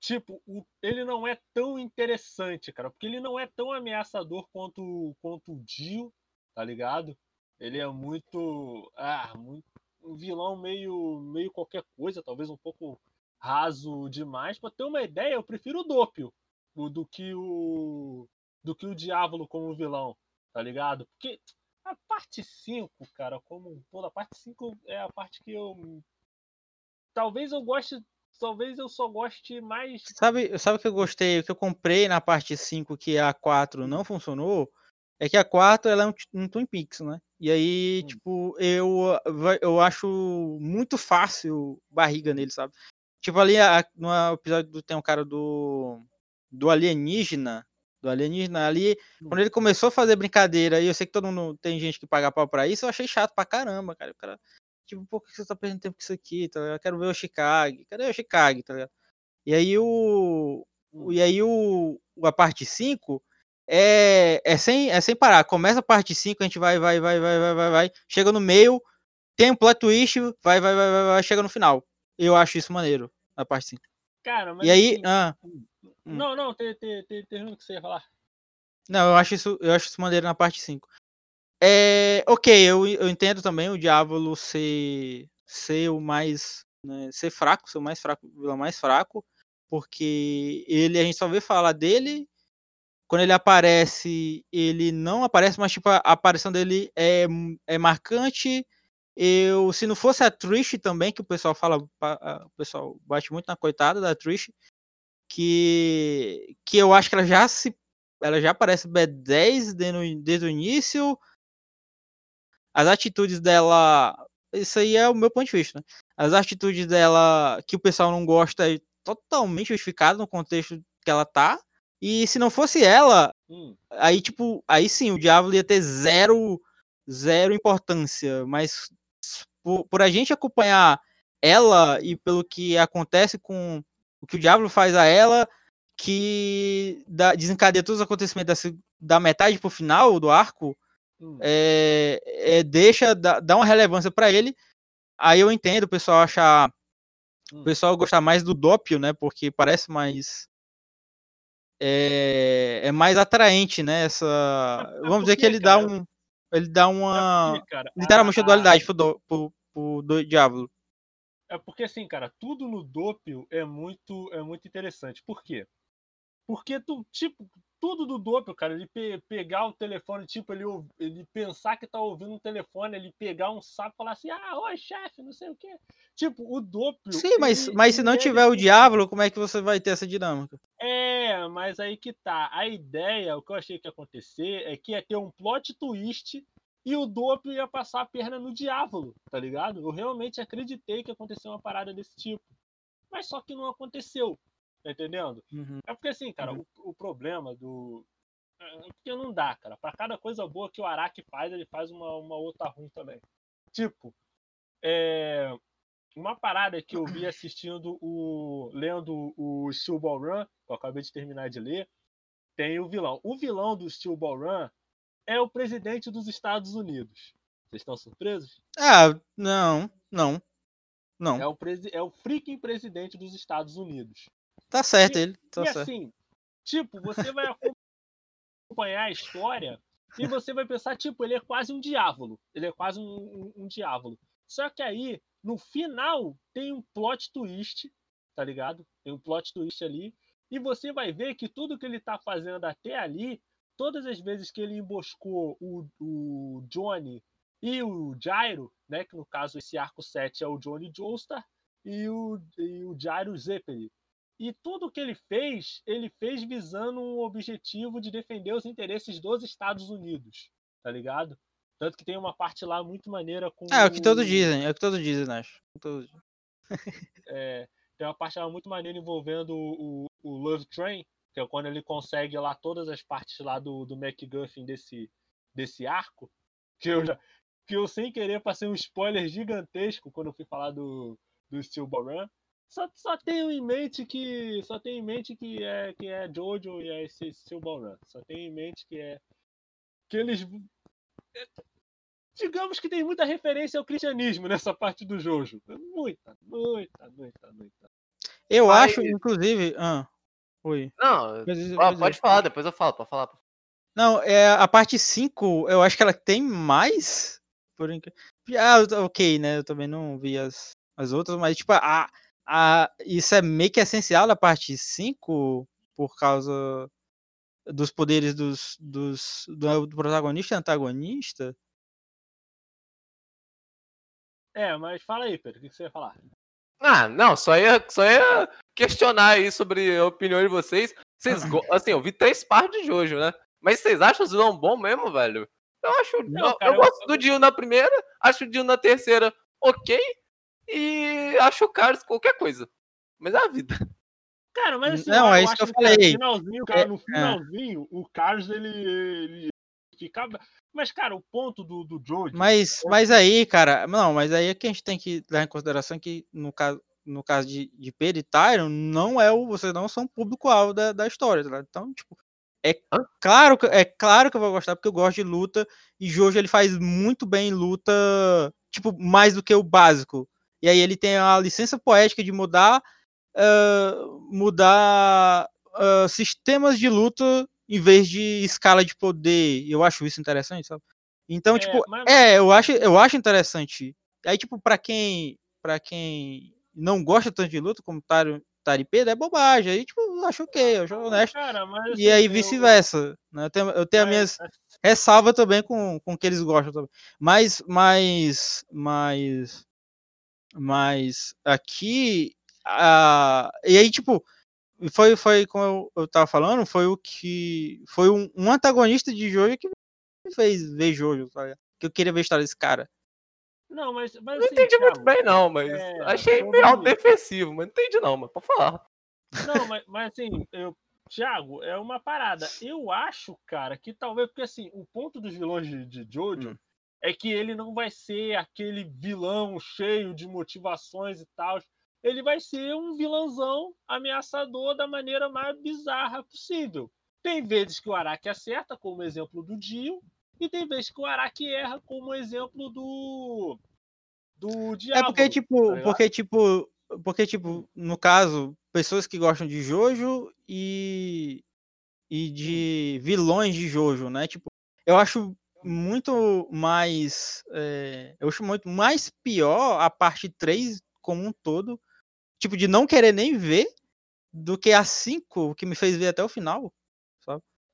Tipo, o- ele não é tão interessante, cara, porque ele não é tão ameaçador quanto, quanto o Dio, tá ligado? Ele é muito. Ah, muito. Um vilão meio, meio qualquer coisa, talvez um pouco raso demais. Pra ter uma ideia, eu prefiro o Doppio o- do que o. do que o Diávolo como vilão, tá ligado? Porque a parte 5, cara, como todo, a parte 5 é a parte que eu. Talvez eu goste. Talvez eu só goste mais. Sabe, sabe o que eu gostei? O que eu comprei na parte 5 que a 4 não funcionou? É que a 4 ela é um, um Twin Peaks, né? E aí, Hum. tipo, eu, eu acho muito fácil barriga nele, sabe? Tipo, ali a- no episódio do, tem um cara do, do alienígena. Do alienígena ali, quando ele começou a fazer brincadeira, e eu sei que todo mundo tem gente que paga pau pra isso, eu achei chato pra caramba, cara. O cara, tipo, por que você tá perdendo tempo com isso aqui? Tá? Eu quero ver o Chicago. Cadê o Chicago, tá ligado? E aí o. E aí o- A parte 5 é, é, sem, é sem parar. Começa a parte 5, a gente vai, vai, vai, vai, vai, vai, vai. Chega no meio, tem um plot twist, vai, vai, vai, vai, vai, chega no final. Eu acho isso maneiro, na parte 5. Cara, mas. E aí. assim, Ah, hum. Não, não, tem, tem, tem, tem o que você ia falar. não, eu acho isso, eu acho isso maneiro na parte 5. É, ok, eu, eu entendo também o Diávolo ser, ser o mais. né, ser fraco, ser o mais fraco, o mais fraco. Porque ele, a gente só vê falar dele. Quando ele aparece, ele não aparece, mas tipo, a aparição dele é, é marcante. Eu, se não fosse a Trish também, que o pessoal fala, o pessoal bate muito na coitada da Trish, que, que eu acho que ela já se ela já aparece B10 desde, o- desde o início. As atitudes dela. Isso aí é o meu ponto de vista, né? As atitudes dela que o pessoal não gosta é totalmente justificado no contexto que ela tá. E se não fosse ela, Hum, aí tipo, aí sim, o diabo ia ter zero, zero importância. Mas por, por a gente acompanhar ela e pelo que acontece com o que o diabo faz a ela, que dá, desencadeia todos os acontecimentos da, da metade pro final do arco, hum. é, é, deixa, dá, dá uma relevância pra ele. Aí eu entendo o pessoal achar. O Hum. pessoal gostar mais do Doppio, né? Porque parece mais. É, é mais atraente, né? Essa. É- é Vamos dizer que ele dá um. Ele dá uma. porque, cara, Literalmente a a- dualidade pro, do, pro, pro do Diablo. É porque assim, cara, tudo no Doppio é muito, é muito interessante. Por quê? Porque tu, tipo, tudo do Doppio, cara, ele pe- pegar o telefone, tipo, ele, ele pensar que tá ouvindo um telefone, ele pegar um sapo e falar assim, ah, oi, chefe, não sei o quê. Tipo, o Doppio. Sim, mas, ele- mas se ele não é tiver o Diablo, como é que você vai ter essa dinâmica? É, mas aí que tá. A ideia, o que eu achei que ia acontecer é que ia ter um plot twist e o Doppio ia passar a perna no Diávolo, tá ligado? Eu realmente acreditei que aconteceu uma parada desse tipo. Mas só que não aconteceu, tá entendendo? Uhum. É porque assim, cara, Uhum. o, o problema do. Porque não dá, cara. Pra cada coisa boa que o Araki faz, ele faz uma, uma outra ruim também. Tipo, é, uma parada que eu vi assistindo o. lendo o Steel Ball Run, que eu acabei de terminar de ler, tem o vilão. O vilão do Steel Ball Run é o presidente dos Estados Unidos. Vocês estão surpresos? Ah, não, não. Não. É o, presi é o freaking presidente dos Estados Unidos. Tá certo E- ele. Tá e certo. assim, tipo, você vai acompanhar a história e você vai pensar, tipo, ele é quase um diávolo. Ele é quase um, um, um diávolo. Só que aí, no final, tem um plot twist, tá ligado? Tem um plot twist ali. E você vai ver que tudo que ele tá fazendo até ali, todas as vezes que ele emboscou o, o Johnny e o Gyro, né? Que no caso esse arco 7 é o Johnny Joestar e o, e o Gyro Zeppeli. E tudo que ele fez, ele fez visando um objetivo de defender os interesses dos Estados Unidos, tá ligado? Tanto que tem uma parte lá muito maneira com. É, é o que todos dizem, é o que todos dizem, acho. Todos dizem. é, tem uma parte lá muito maneira envolvendo o, o Love Train, que é quando ele consegue lá todas as partes lá do, do MacGuffin desse, desse arco, que eu já. Que eu sem querer passei um spoiler gigantesco quando eu fui falar do, do Steel Run. Só, só tenho em mente que. Só tenho em mente que é, que é Jojo e é esse Run. Só tenho em mente que é. Que eles. Digamos que tem muita referência ao cristianismo nessa parte do Jojo. Muita, muita, muita, muita. Eu Mas- acho, inclusive. Ah, oi. Não, Mas- ó, mas- pode falar, depois eu falo, pode falar. Não, é a parte 5, eu acho que ela tem mais. Por. Ah, ok, né? Eu também não vi as, as outras, mas tipo, a, a, isso é meio que essencial da parte 5 por causa dos poderes dos, dos, do, do protagonista e antagonista. É, mas fala aí, Pedro, o que você ia falar? Ah, não, só ia, só ia questionar aí sobre a opinião de vocês. Vocês, assim, eu vi três partes de Jojo, né? Mas vocês acham o vilão bom mesmo, velho? Eu acho. Não, eu, cara, eu eu- gosto do Dio na primeira, acho o Dio na terceira ok, e acho o Carlos qualquer coisa. Mas é a vida. Cara, mas assim, Não, é isso que eu cara, falei. finalzinho, cara, É, no é. finalzinho, o Carlos, ele, ele ficava... Mas, cara, o ponto do, do Jojo... Mas, mas aí, cara, não, mas aí é que a gente tem que levar em consideração que no caso, no caso de, de Pedro e Tyron, não é o, vocês não são o público-alvo da, da história, tá ligado? Então, tipo, é claro, que, é claro que eu vou gostar, porque eu gosto de luta, e Jojo ele faz muito bem luta, tipo, mais do que o básico. E aí ele tem a licença poética de mudar, ah, mudar ah, sistemas de luta em vez de escala de poder. Eu acho isso interessante, sabe? Então, É, tipo, mas- é, eu acho, eu acho interessante. Aí, tipo, pra quem, para quem não gosta tanto de luta, como Tari, Tari Pedro, é bobagem. Aí, tipo, eu acho ok, eu acho honesto. Cara, mas, E aí assim, vice-versa. Né? Eu tenho, eu tenho as mas, minhas ressalvas também com, com o que eles gostam também. Mas, mas, mas, mas aqui, a, e aí, tipo, foi, foi como eu, eu tava falando, foi o que, foi um, um antagonista de Jojo que me fez ver Jojo, sabe? Que eu queria ver a história desse cara. Não, mas, mas Não assim, entendi muito Thiago, bem, não, mas é, achei sobre- meio autodefensivo, mas não entendi não, mas pode falar. Não, mas, mas assim, eu, Thiago, é uma parada. Eu acho, cara, que talvez, porque assim, o ponto dos vilões de, de Jojo Hum. É que ele não vai ser aquele vilão cheio de motivações e tal. Ele vai ser um vilãozão ameaçador da maneira mais bizarra possível. Tem vezes que o Araki acerta, como exemplo do Dio, e tem vezes que o Araki erra, como exemplo do. Do É Diabo. porque, tipo, ligado? porque, tipo, porque, tipo, no caso, pessoas que gostam de Jojo e, e de vilões de Jojo, né? Tipo, eu acho muito mais. é, eu acho muito mais pior a parte 3 como um todo. Tipo, de não querer nem ver do que a 5 que me fez ver até o final.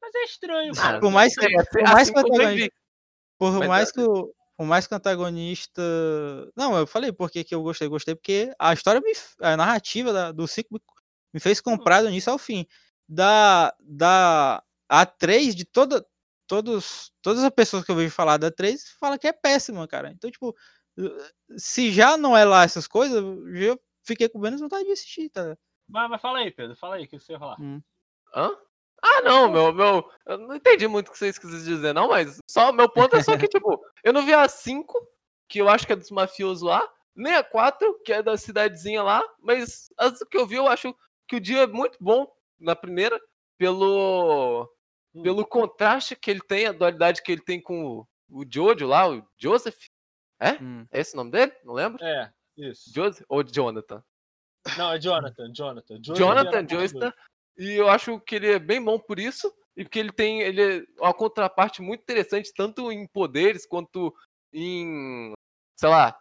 Mas é estranho, cara. Por mais que, É, por mais que antagonista- por Mas mais é- que o, por mais que o antagonista. Não, eu falei porque que eu gostei, gostei, porque a história me. A narrativa da- do 5 me, fez comprar do início ao fim. Da. Da. A 3, de toda. Todos, todas as pessoas que eu vejo falar da 3 falam que é péssima, cara. Então, tipo, se já não é lá essas coisas, eu fiquei com menos vontade de assistir, tá? Mas, mas fala aí, Pedro, fala aí, o que você ia falar? Hã? Ah, não, meu, meu. Eu não entendi muito o que vocês quiseram dizer, não, mas só meu ponto é só que, tipo, eu não vi a 5, que eu acho que é dos mafiosos lá, nem a 4, que é da cidadezinha lá, mas as que eu vi, eu acho que o dia é muito bom na primeira, pelo. Hum. pelo contraste que ele tem, a dualidade que ele tem com o, o Jojo lá, o Joseph. É? Hum. É esse o nome dele? Não lembro? É, isso. Joseph ou Jonathan? Não, é Jonathan, Jonathan. Jonathan Joestar. E eu acho que ele é bem bom por isso. E porque ele tem ele é uma contraparte muito interessante, tanto em poderes quanto em. sei lá.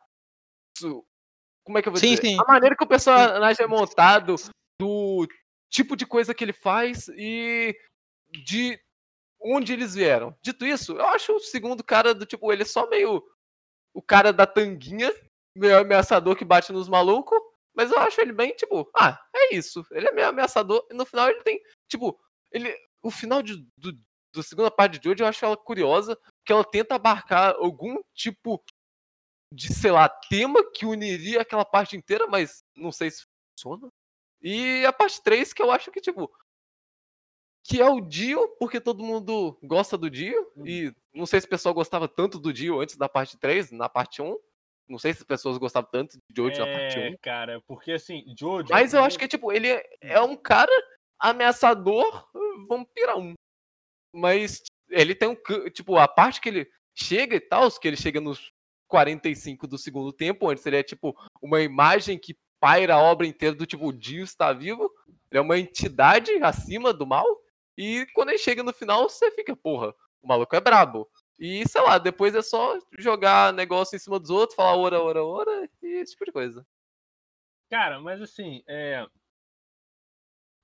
Como é que eu vou Sim, dizer? sim. A maneira que o personagem é montado, do tipo de coisa que ele faz e de onde eles vieram. Dito isso, eu acho o segundo cara do tipo, ele é só meio o cara da tanguinha, meio ameaçador que bate nos malucos. Mas eu acho ele bem, tipo, ah, é isso. Ele é meio ameaçador. E no final ele tem, tipo, ele. O final de, do, do segunda parte de hoje eu acho ela curiosa, que ela tenta abarcar algum tipo de, sei lá, tema que uniria aquela parte inteira, mas não sei se funciona. E a parte 3, que eu acho que, tipo. Que é o Dio, porque todo mundo gosta do Dio. E não sei se o pessoal gostava tanto do Dio antes da parte 3, na parte 1. Não sei se as pessoas gostavam tanto de Jojo na parte 1. É, cara, porque assim, Jojo. Mas eu acho que, tipo, ele é- é um cara ameaçador vampirão. Mas ele tem um. Tipo, a parte que ele chega e tal, que ele chega nos 45 do segundo tempo, onde seria, tipo, uma imagem que paira a obra inteira do tipo, o Dio está vivo. Ele é uma entidade acima do mal. E quando ele chega no final, você fica, porra, o maluco é brabo. E, sei lá, depois é só jogar negócio em cima dos outros, falar ora, ora, ora, e esse tipo de coisa. Cara, mas assim, é. O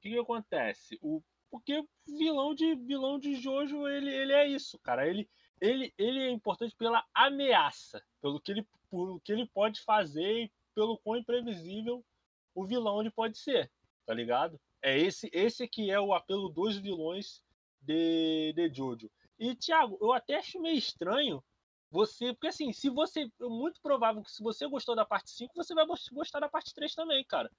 que, que acontece? O... Porque vilão de vilão de Jojo, ele, ele é isso, cara. Ele, ele, ele é importante pela ameaça, pelo que ele, pelo que ele pode fazer e pelo quão imprevisível o vilão ele pode ser, tá ligado? É esse, esse que é o apelo dos vilões de, de Jojo. E, Thiago, eu até acho meio estranho você. Porque assim, se você. É muito provável que se você gostou da parte 5, você vai gos- gostar da parte 3 também, cara.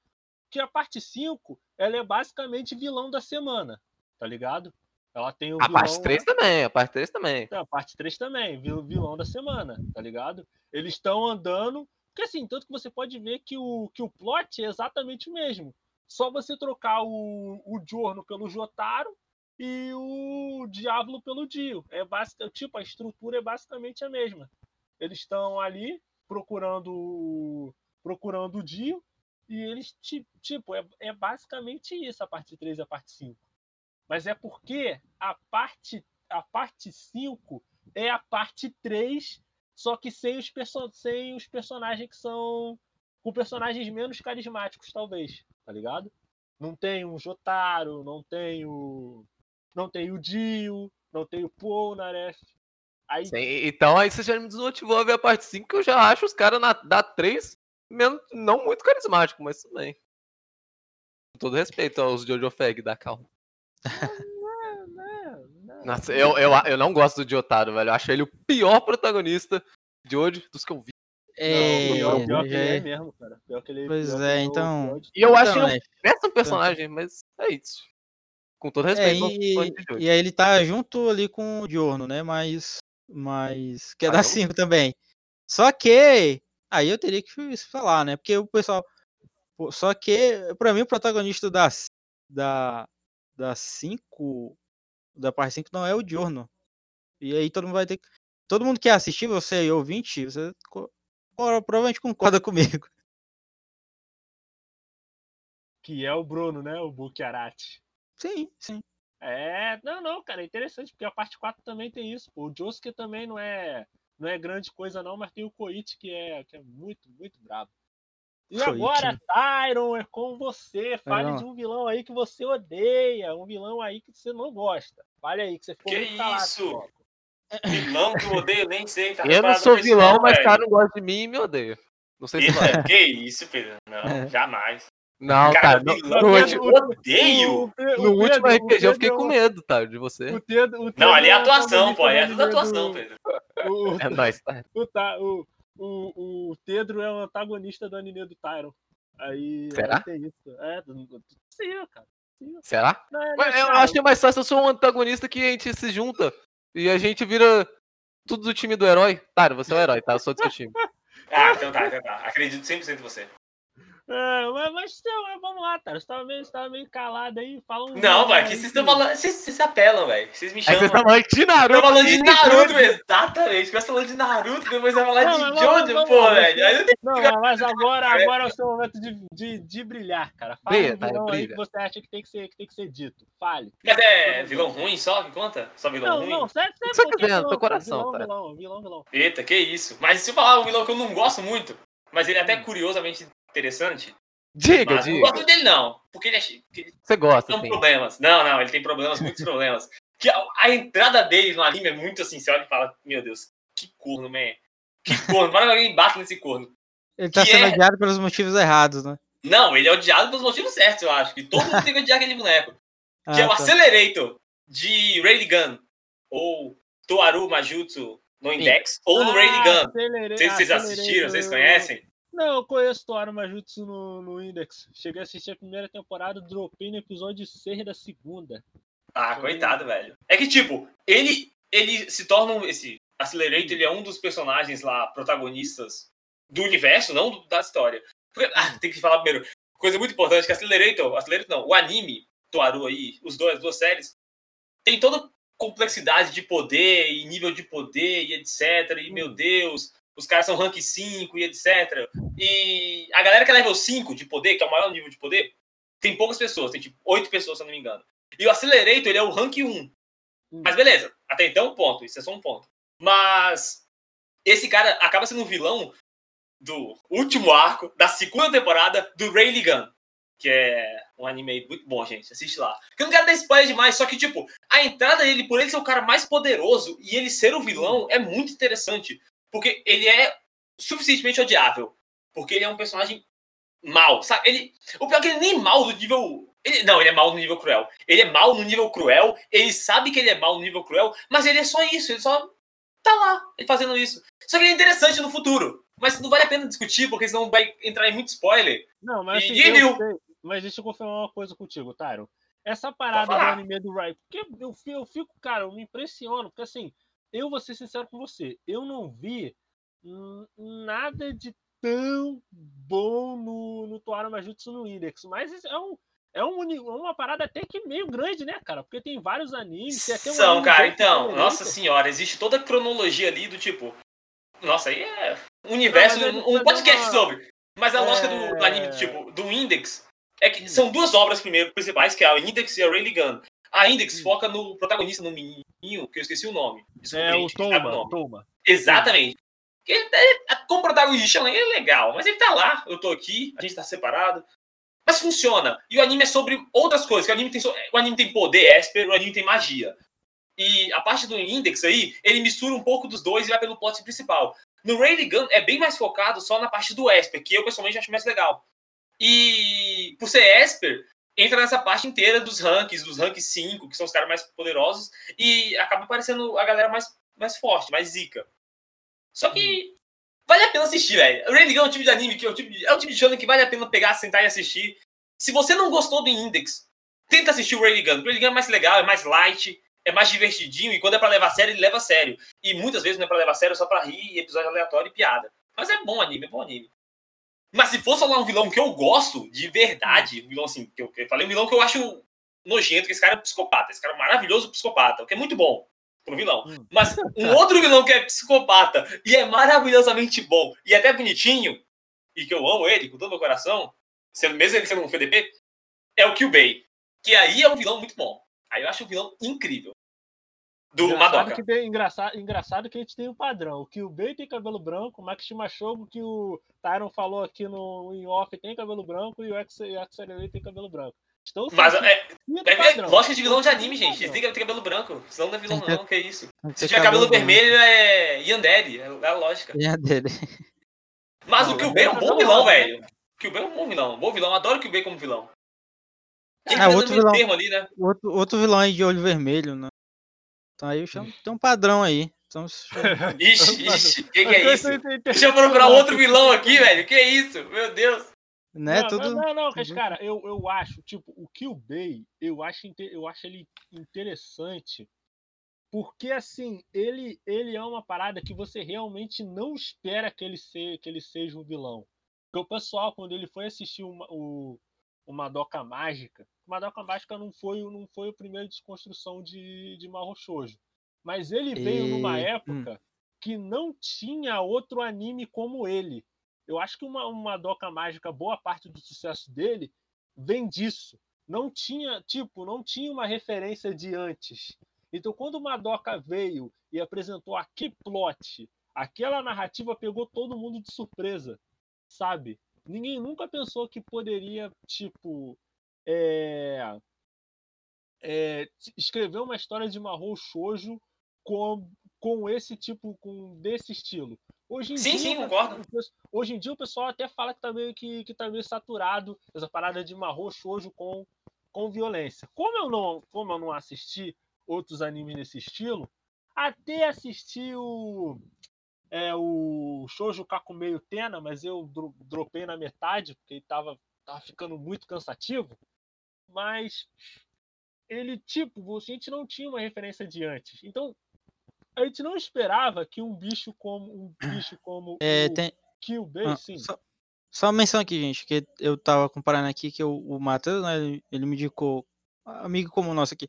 Porque a parte 5, ela é basicamente vilão da semana, tá ligado? Ela tem o A vilão. parte 3 também, a parte 3 também. Não, a parte 3 também, vil- vilão da semana, tá ligado? Eles estão andando. Porque assim, tanto que você pode ver que o, que o plot é exatamente o mesmo. Só você trocar o, o Giorno pelo Jotaro e o Diablo pelo Dio. É basic, tipo, a estrutura é basicamente a mesma. Eles estão ali procurando procurando o Dio e eles ti- tipo, é, é basicamente isso a parte 3 e a parte 5. Mas é porque a parte a parte 5 é a parte 3, só que sem os, perso sem os personagens que são. com personagens menos carismáticos, talvez, tá ligado? Não tem o Jotaro, não tem o. Não tem o Dio, não tem o Polnareff. Aí, Sim, então aí você já me desmotivou a ver a parte 5, que eu já acho os caras da 3 menos, não muito carismático, mas tudo bem. Com todo respeito aos Jojo Fag da calma. Nossa, eu, eu, eu não gosto do Jotaro, velho. Eu acho ele o pior protagonista de hoje dos que eu vi. É, Não, pior, pior que ele é é. mesmo, cara. Pior que ele, Pois que é, ele o então- E eu acho Então, ele né, um péssimo personagem, mas é isso. Com todo É, respeito aos e, e aí ele tá junto ali com o Diorno, né? Mas. Mas. Que é Ah, da eu- 5 também. Só que. Aí eu teria que falar, né? Porque o pessoal. Só que, pra mim, o protagonista da. Da. Da 5. Da parte 5 não é o Diorno. E aí todo mundo vai ter que. Todo mundo que assistir, você e ouvinte, você provavelmente concorda comigo. Que é o Bruno, né? O Bukiarati. Sim, sim. É, não, não, cara, é interessante, porque a parte 4 também tem isso. pô. O Josuke também não é, não é grande coisa, não, mas tem o Koichi que é, que é muito, muito brabo. E Koichi. agora, Tyron, é com você. Fale de um vilão aí que você odeia, um vilão aí que você não gosta. Fale aí, que você ficou Que muito calado. isso? Coco. Vilão que eu odeio, nem sei. Tá Eu não sou vilão, não, mas o cara não gosta de mim e me odeia. Não sei se vai. Que isso, Pedro? Não, É. jamais. Não, Cara, cara. No, vilão no que ulti- eu o- odeio. O Pe- o no último Pedro- o RPG eu fiquei com é medo, tá? De o- você. O Pedro, o Não, Pedro ali é um atuação, pô. É tudo atuação, Pedro. o- É nóis, tá? o, Ta- o, o, o Pedro é o antagonista do anime do Tyron. Aí, Será? aí tem isso. É, não não- não sei, cara. Será? Não, é, Mas eu cara, acho que é mais fácil eu sou um antagonista que a gente se junta e a gente vira tudo do time do herói. Tá, você é o herói, tá? Eu sou do seu time. Ah, então tá, então tá. Acredito 100% em você. É, mas, mas então, vamos lá, cara. Você tava meio, você tava meio calado aí, falando. Não, vai, que vocês estão falando. Vocês, vocês se apelam, velho. Vocês me Aí chamam. vocês estão falando de Naruto. Tô falando de e Naruto, exatamente. Começa falando de Naruto, depois vai falar Não, de Jojo, pô, velho. Aí tenho- Não, mas agora, agora é o seu momento de, de, de brilhar, cara. Fala Brilha, um vilão tá, aí que você acha que tem que ser, que tem que ser dito. Fale. Mas é vilão ruim só que conta? Só vilão Não, ruim? não, sério, sério. que você qualquer quiser, no vilão, teu cara. coração, vilão, tá? vilão, vilão, vilão. Eita, que isso. Mas se eu falar um vilão que eu não gosto muito, mas ele é até curiosamente interessante. Diga, Mas não diga. gosto dele, não. Porque ele é. Você gosta, tem sim. problemas. Não, não, ele tem problemas, muitos problemas. Que a, a entrada dele no anime é muito assim, você olha e fala, meu Deus, que corno, man. Que corno, para que alguém bate nesse corno. Ele tá Que sendo é? odiado pelos motivos errados, né? Não, ele é odiado pelos motivos certos, eu acho. Que todo mundo tem que odiar aquele boneco. Que é Ah, o tá. Accelerator de Railgun. Ou Toaru Majutsu no Index. Ou no Ah, Railgun. Vocês, assistiram? Vocês conhecem? Não, eu conheço Toara Majutsu no, no Index. Cheguei a assistir a primeira temporada, dropei no episódio 6 da segunda. Ah, coitado, velho. É que, tipo, ele, ele se torna um, esse Accelerator, ele é um dos personagens lá, protagonistas do universo, não do- da história. Porque, ah, tem que falar primeiro. Coisa muito importante, que Accelerator, Accelerator não, o anime, Toaru aí, os dois, as duas séries, tem toda complexidade de poder e nível de poder e etc. E, meu Deus, os caras são rank 5 e etc. E a galera que é level 5 de poder, que é o maior nível de poder, tem poucas pessoas, tem tipo 8 pessoas, se eu não me engano. E o Accelerator, ele é o rank 1. Mas beleza, até então, ponto. Isso é só um ponto. Mas esse cara acaba sendo um vilão do último arco da segunda temporada do Railgun, que é um anime muito bom, gente. Assiste lá. Porque eu não quero dar spoiler demais, só que, tipo, a entrada dele, por ele ser o cara mais poderoso e ele ser o vilão, é muito interessante. Porque ele é suficientemente odiável. Porque ele é um personagem mal, sabe? Ele, o pior é que ele nem é mal do nível. Ele, não, ele é mal no nível cruel. Ele é mal no nível cruel, ele sabe que ele é mal no nível cruel, mas ele é só isso, ele só tá lá, ele fazendo isso. Só que ele é interessante no futuro. Mas não vale a pena discutir, porque senão vai entrar em muito spoiler. Não, mas E assim, eu sei, mas deixa eu confirmar uma coisa contigo, Tyro. Essa parada do anime do Rai, porque eu, eu fico, cara, eu me impressiono, porque assim, eu vou ser sincero com você, eu não vi hum, nada de tão bom no, no Toara Majutsu no Index, mas é um é um uma parada até que meio grande, né, cara? Porque tem vários animes, até um São, anime cara, então, Accelerator. nossa senhora, existe toda a cronologia ali do tipo. Nossa, aí é universo, Não, mas é- um é podcast uma- sobre. Mas a lógica do, do É. anime, tipo, do Index, é que são duas obras primeiro principais, que é a Index e a Railgun. A Index foca no protagonista, no menino, que eu esqueci o nome. Desculpa, É o Toma. Toma. Exatamente. Ele, é- como protagonista, ele é legal, mas ele tá lá, eu tô aqui, a gente tá separado. Mas funciona. E o anime é sobre outras coisas. O anime tem, o anime tem poder, Esper, o anime tem magia. E a parte do Index aí, ele mistura um pouco dos dois e vai pelo plot principal. No Railgun é bem mais focado só na parte do Esper, que eu pessoalmente acho mais legal. E por ser Esper, entra nessa parte inteira dos ranks, dos ranks 5, que são os caras mais poderosos, e acaba aparecendo a galera mais, mais forte, mais zica. Só que vale a pena assistir, velho. Railgun é um tipo de anime que é o tipo de, é o tipo de shonen que vale a pena pegar, sentar e assistir. Se você não gostou do Index, tenta assistir o Railgun. O Railgun é mais legal, é mais light, é mais divertidinho, e quando é pra levar a sério, ele leva a sério. E muitas vezes não é pra levar a sério, é só pra rir, episódio aleatório e piada. Mas é bom anime, é bom anime. Mas se fosse falar um vilão que eu gosto, de verdade, um vilão assim, que eu, que eu falei um vilão que eu acho nojento, que esse cara é um psicopata. Esse cara é um maravilhoso psicopata, o que é muito bom pro vilão. Hum. Mas um outro vilão que é psicopata e é maravilhosamente bom e até bonitinho, e que eu amo ele com todo o meu coração, sendo, mesmo ele sendo um FDP, é o Kyubey. Que aí é um vilão muito bom. Aí eu acho um vilão incrível. Do engraçado Madoka. que tem, engraçado, engraçado que a gente tem um padrão. O Kyubey tem cabelo branco, o Max Shimashogo, que o Tyron falou aqui no em off, tem cabelo branco, e o Accelerate tem cabelo branco. Estão Mas é, é, é lógica de vilão de anime, gente. Eles têm que ter cabelo branco. Senão não é vilão, que- não. Que isso. Tem que Se tiver cabelo branco. vermelho, é Yandere. É a lógica. É a dele. Mas Não, o Kyubey é um mas bom vilão, né? velho. O Kyubey é um bom vilão. Um bom vilão. Adoro o Kyubey como vilão. Tem que É, outro vilão. termo ali, né? Outro, outro vilão aí de olho vermelho, né? Então aí eu chamo, tem um padrão aí. Então, Ixi, ixi. O que, que é isso? Deixa eu procurar outro vilão aqui, velho. Que isso? Meu Deus. Né? não, Tudo. não, não, não, mas, cara, eu, eu acho, tipo, o Kill Bay, eu acho, eu acho ele interessante, porque, assim, ele, ele é uma parada que você realmente não espera que ele, se, que ele seja um vilão. Porque o pessoal, quando ele foi assistir uma, o, o Madoka Mágica, o Madoka Mágica não foi, o- não foi o primeiro desconstrução de, de Mahou Shoujo, mas ele veio numa E- época que não tinha outro anime como ele. Eu acho que uma, uma Doca Mágica, boa parte do sucesso dele vem disso. Não tinha, tipo, não tinha uma referência de antes. Então, quando o Madoka veio e apresentou aquele plot, aquela narrativa pegou todo mundo de surpresa, sabe? Ninguém nunca pensou que poderia, tipo, é, é, escrever uma história de Mahou Shoujo com, com esse tipo, com desse estilo. Hoje em Sim, dia, sim, concordo. Hoje em dia o pessoal até fala que tá meio, que, que tá meio saturado essa parada de Mahou Shoujo com, com violência. Como eu não, como eu não assisti outros animes nesse estilo, até assisti o é, o Shoujo Kakumeio Tena, mas eu dro- dropei na metade porque ele tava, tava ficando muito cansativo. Mas ele, tipo, a gente não tinha uma referência de antes. Então, a gente não esperava que um bicho como um bicho como É, o tem, Kill Bay, ah, sim. só, só uma menção aqui, gente, que eu tava comparando aqui que o, o Matheus, né, ele, ele me indicou, amigo como nosso aqui,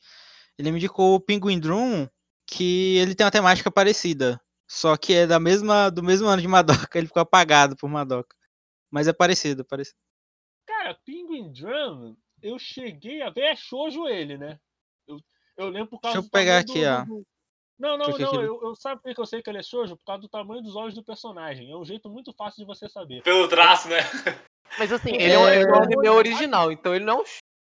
ele me indicou o Penguin Drum, que ele tem uma temática parecida, só que é da mesma, do mesmo ano de Madoka, ele ficou apagado por Madoka. Mas é parecido, parecido. Cara, Penguin Drum, eu cheguei a ver, é shoujo ele, né? Eu, eu lembro por causa Deixa eu do pegar aqui, do, ó. do- Não, não, Porque não, eu, eu sabe por que eu sei que ele é shoujo? Por causa do tamanho dos olhos do personagem. É um jeito muito fácil de você saber. Pelo traço, né? Mas assim, É, ele é, um- ele é um anime original, então ele não é um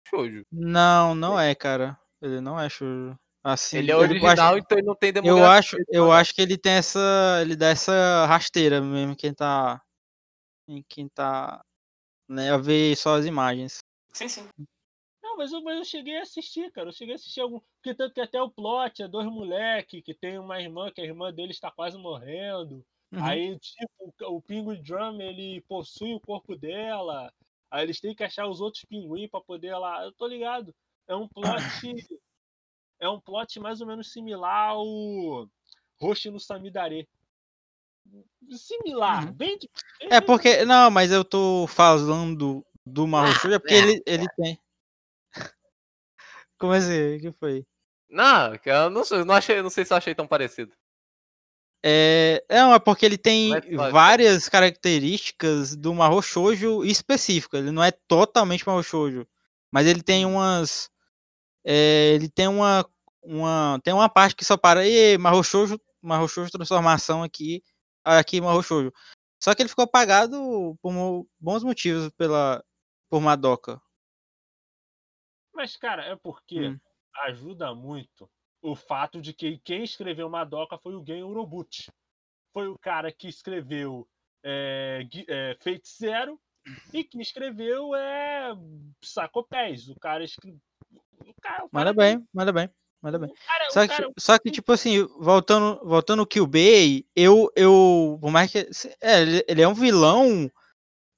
shoujo. Não, não é, cara. Ele não é shoujo. Assim, Ele é eu original, acho- então ele não tem Eu demografia. acho, eu acho que ele tem essa, ele dá essa rasteira mesmo quem tá, em quem tá, né, a ver só as imagens. Sim, sim. Não, mas eu, mas eu cheguei a assistir, cara. Eu cheguei a assistir algum. Porque tanto que até o plot é dois moleques que tem uma irmã, que a irmã dele está quase morrendo. Uhum. Aí, tipo, o- Penguin Drum, ele possui o corpo dela. Aí eles têm que achar os outros pinguins pra poder lá. Eu tô ligado. É um plot. é um plot mais ou menos similar ao Roshi no Samidare. Similar. Uhum. Bem, bem- É porque, não, mas eu tô falando do Mahou Shoujo, é porque ele, ele tem. Como assim? O que foi? Não, eu não sei, não achei, não sei se eu achei tão parecido. É, não, é porque ele tem pode. várias características do Mahou Shoujo específico. Ele não é totalmente Mahou Shoujo, mas ele tem umas, é, ele tem uma, uma, tem uma parte que só para e Mahou Shoujo, Mahou Shoujo transformação aqui, aqui Mahou Shoujo. Só que ele ficou apagado por bons motivos pela por Madoka. Mas, cara, é porque Hum. ajuda muito o fato de que quem escreveu Madoka foi o Gen Urobuchi. Foi o cara que escreveu é, é, Fate Zero e que escreveu é, Sacopés. O cara escreveu. Manda bem, manda bem, manda bem. cara- Só que, cara- só que, tipo assim, voltando, voltando o Kill Bay, eu, eu, por mais que, é, ele é um vilão,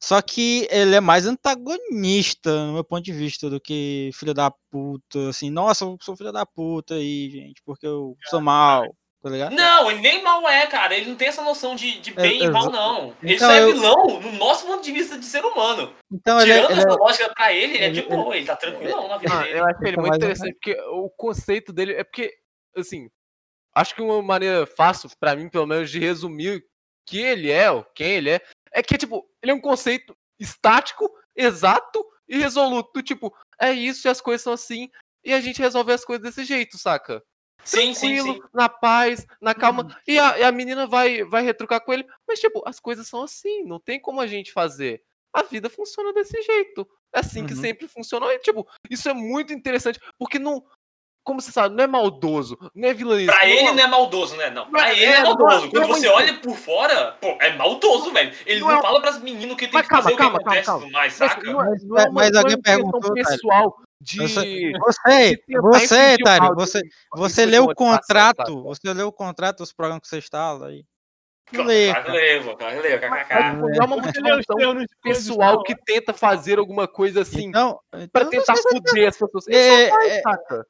só que ele é mais antagonista, no meu ponto de vista, do que filho da puta, assim, nossa, eu sou filho da puta aí, gente, porque eu sou mal, tá ligado? Não, ele nem mal é, cara. Ele não tem essa noção de, de bem É, e mal, não. Ele Então, só é eu- vilão no nosso ponto de vista de ser humano. Então ele, é- Tirando ele essa é, lógica pra ele, ele é de ele- boa, ele tá tranquilão na vida Ah, dele. eu achei ele Então, muito interessante, porque o conceito dele é porque, assim, acho que uma maneira fácil, pra mim, pelo menos, de resumir que ele é, ou quem ele é, é que, tipo, ele é um conceito estático, exato e resoluto. Tipo, é isso e as coisas são assim, e a gente resolve as coisas desse jeito, saca? Sim, sim, Tranquilo, sim. na paz, na calma. E a, e a menina vai, vai retrucar com ele, mas, tipo, as coisas são assim, não tem como a gente fazer. A vida funciona desse jeito. É assim que Uhum. sempre funcionou. E, tipo, isso é muito interessante, porque não. Como você sabe, não é maldoso, não é vilanesco. Pra ele não é maldoso, né? Não. Pra ele é, é é- maldoso. Quando é você olha por fora, pô, é maldoso, velho. Ele Não não, é- fala pras meninas o que tem Mas que calma, fazer, calma, o que acontece e calma, mais, Mas saca? não é, Mas- é é alguém perguntou, pessoal de. Você- você, Tari, você, você leu o contrato, você leu o contrato dos programas que você instala aí. Não lê, Claro que levo, claro que levo, kkk. É uma motivação pessoal que tenta fazer alguma coisa assim Então, pra então tentar não sei se- fuder as pessoas. Ele É, é,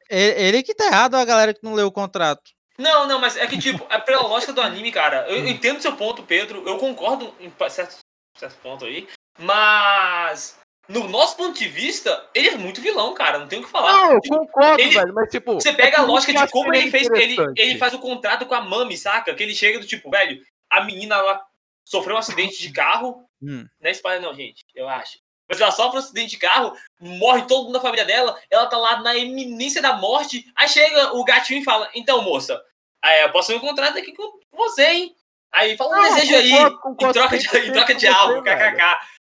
é- Ele que tá errado a galera que não leu o contrato? Não, não, mas é que, tipo, é pela lógica do anime, cara. Eu, eu entendo seu ponto, Pedro. Eu concordo em certo, certo ponto aí. Mas, no nosso ponto de vista, ele é muito vilão, cara. Não tem o que falar. Não, eu Tipo, concordo, ele- velho, mas tipo. Você pega é a lógica de como ele fez. Ele, ele faz o contrato com a Mami, saca? Que ele chega do tipo, velho, a menina ela sofreu um acidente de carro. Hum. Não é spoiler, não, gente, eu acho. Mas ela sofre um acidente de carro, morre todo mundo da família dela, ela tá lá na eminência da morte. Aí chega o gatinho e fala: Então, moça, é, eu posso fazer um contrato aqui com você, hein? Aí fala um Não, desejo aí, concordo, em troca de, 100% em troca de algo, kkk.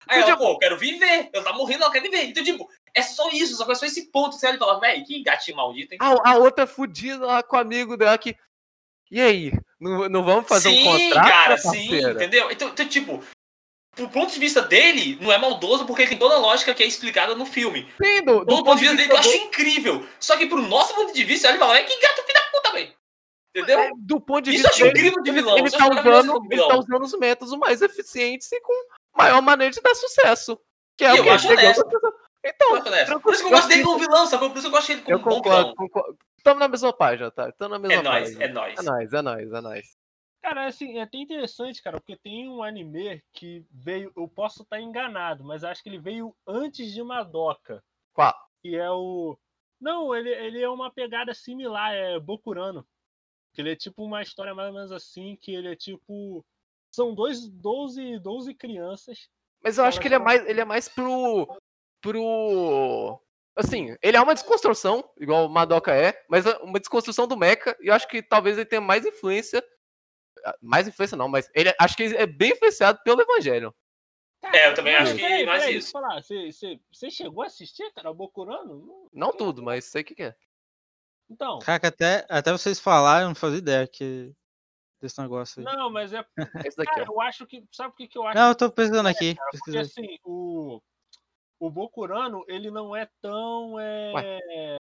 Aí ela, pô, eu quero viver. Ela tá morrendo, ela quer viver. Então, tipo, é só isso, só que é só esse ponto. Você olha e fala, velho, que gatinho maldito, hein? A, a outra fudida lá com o amigo dela que. E aí? Não, não vamos fazer sim, um contrato? cara, sim, entendeu? Então, então, tipo, do ponto de vista dele, não é maldoso porque ele tem toda a lógica que é explicada no filme. Sim, do, Do, ponto de vista dele, eu acho incrível. Só que pro nosso ponto de vista, ele fala, é que gato filho da puta, velho. Entendeu? é, do ponto de Isso eu vista acho dele, incrível de vilão. Ele, isso tá usando, de ele tá usando os métodos mais eficientes e com maior maneira de dar sucesso. Que é E o eu que. Então, Eu acho tranquilo. Por isso que eu gosto dele como vilão, sacou? Por isso que eu gosto dele como eu concordo, vilão. concordo. Tamo na mesma página, tá? Tamo na mesma É nóis, página. é nóis. É nóis, é nóis, é nóis. Cara, assim, é até interessante, cara, porque tem um anime que veio. Eu posso estar enganado, mas acho que ele veio antes de Madoka. Qual? Que é o. Não, ele, ele é uma pegada similar, é Bokurano. Que ele é tipo uma história mais ou menos assim, que ele é tipo. São dois, 12, 12 crianças. Mas eu acho que ele é mais, ele é mais pro. pro. Assim, ele é uma desconstrução, igual o Madoka é, mas é uma desconstrução do Mecha, e eu acho que talvez ele tenha mais influência. ah, Mais influência não, mas ele acho que ele é bem influenciado pelo Evangelho. É, eu também acho que peraí, mais peraí, isso. falar, Você, você, você chegou a assistir, cara, o Bokurano? Não- Não tudo, mas sei o que, que é. Então. Cara, até, até vocês falarem, eu não fazia ideia que, desse negócio aí. Não, mas é. É Esse daqui, Cara, ó. eu acho que. Sabe o que, que eu acho? Não, eu tô pesquisando aqui. Porque pesquisando. assim, o, o Bokurano, ele não é tão. É,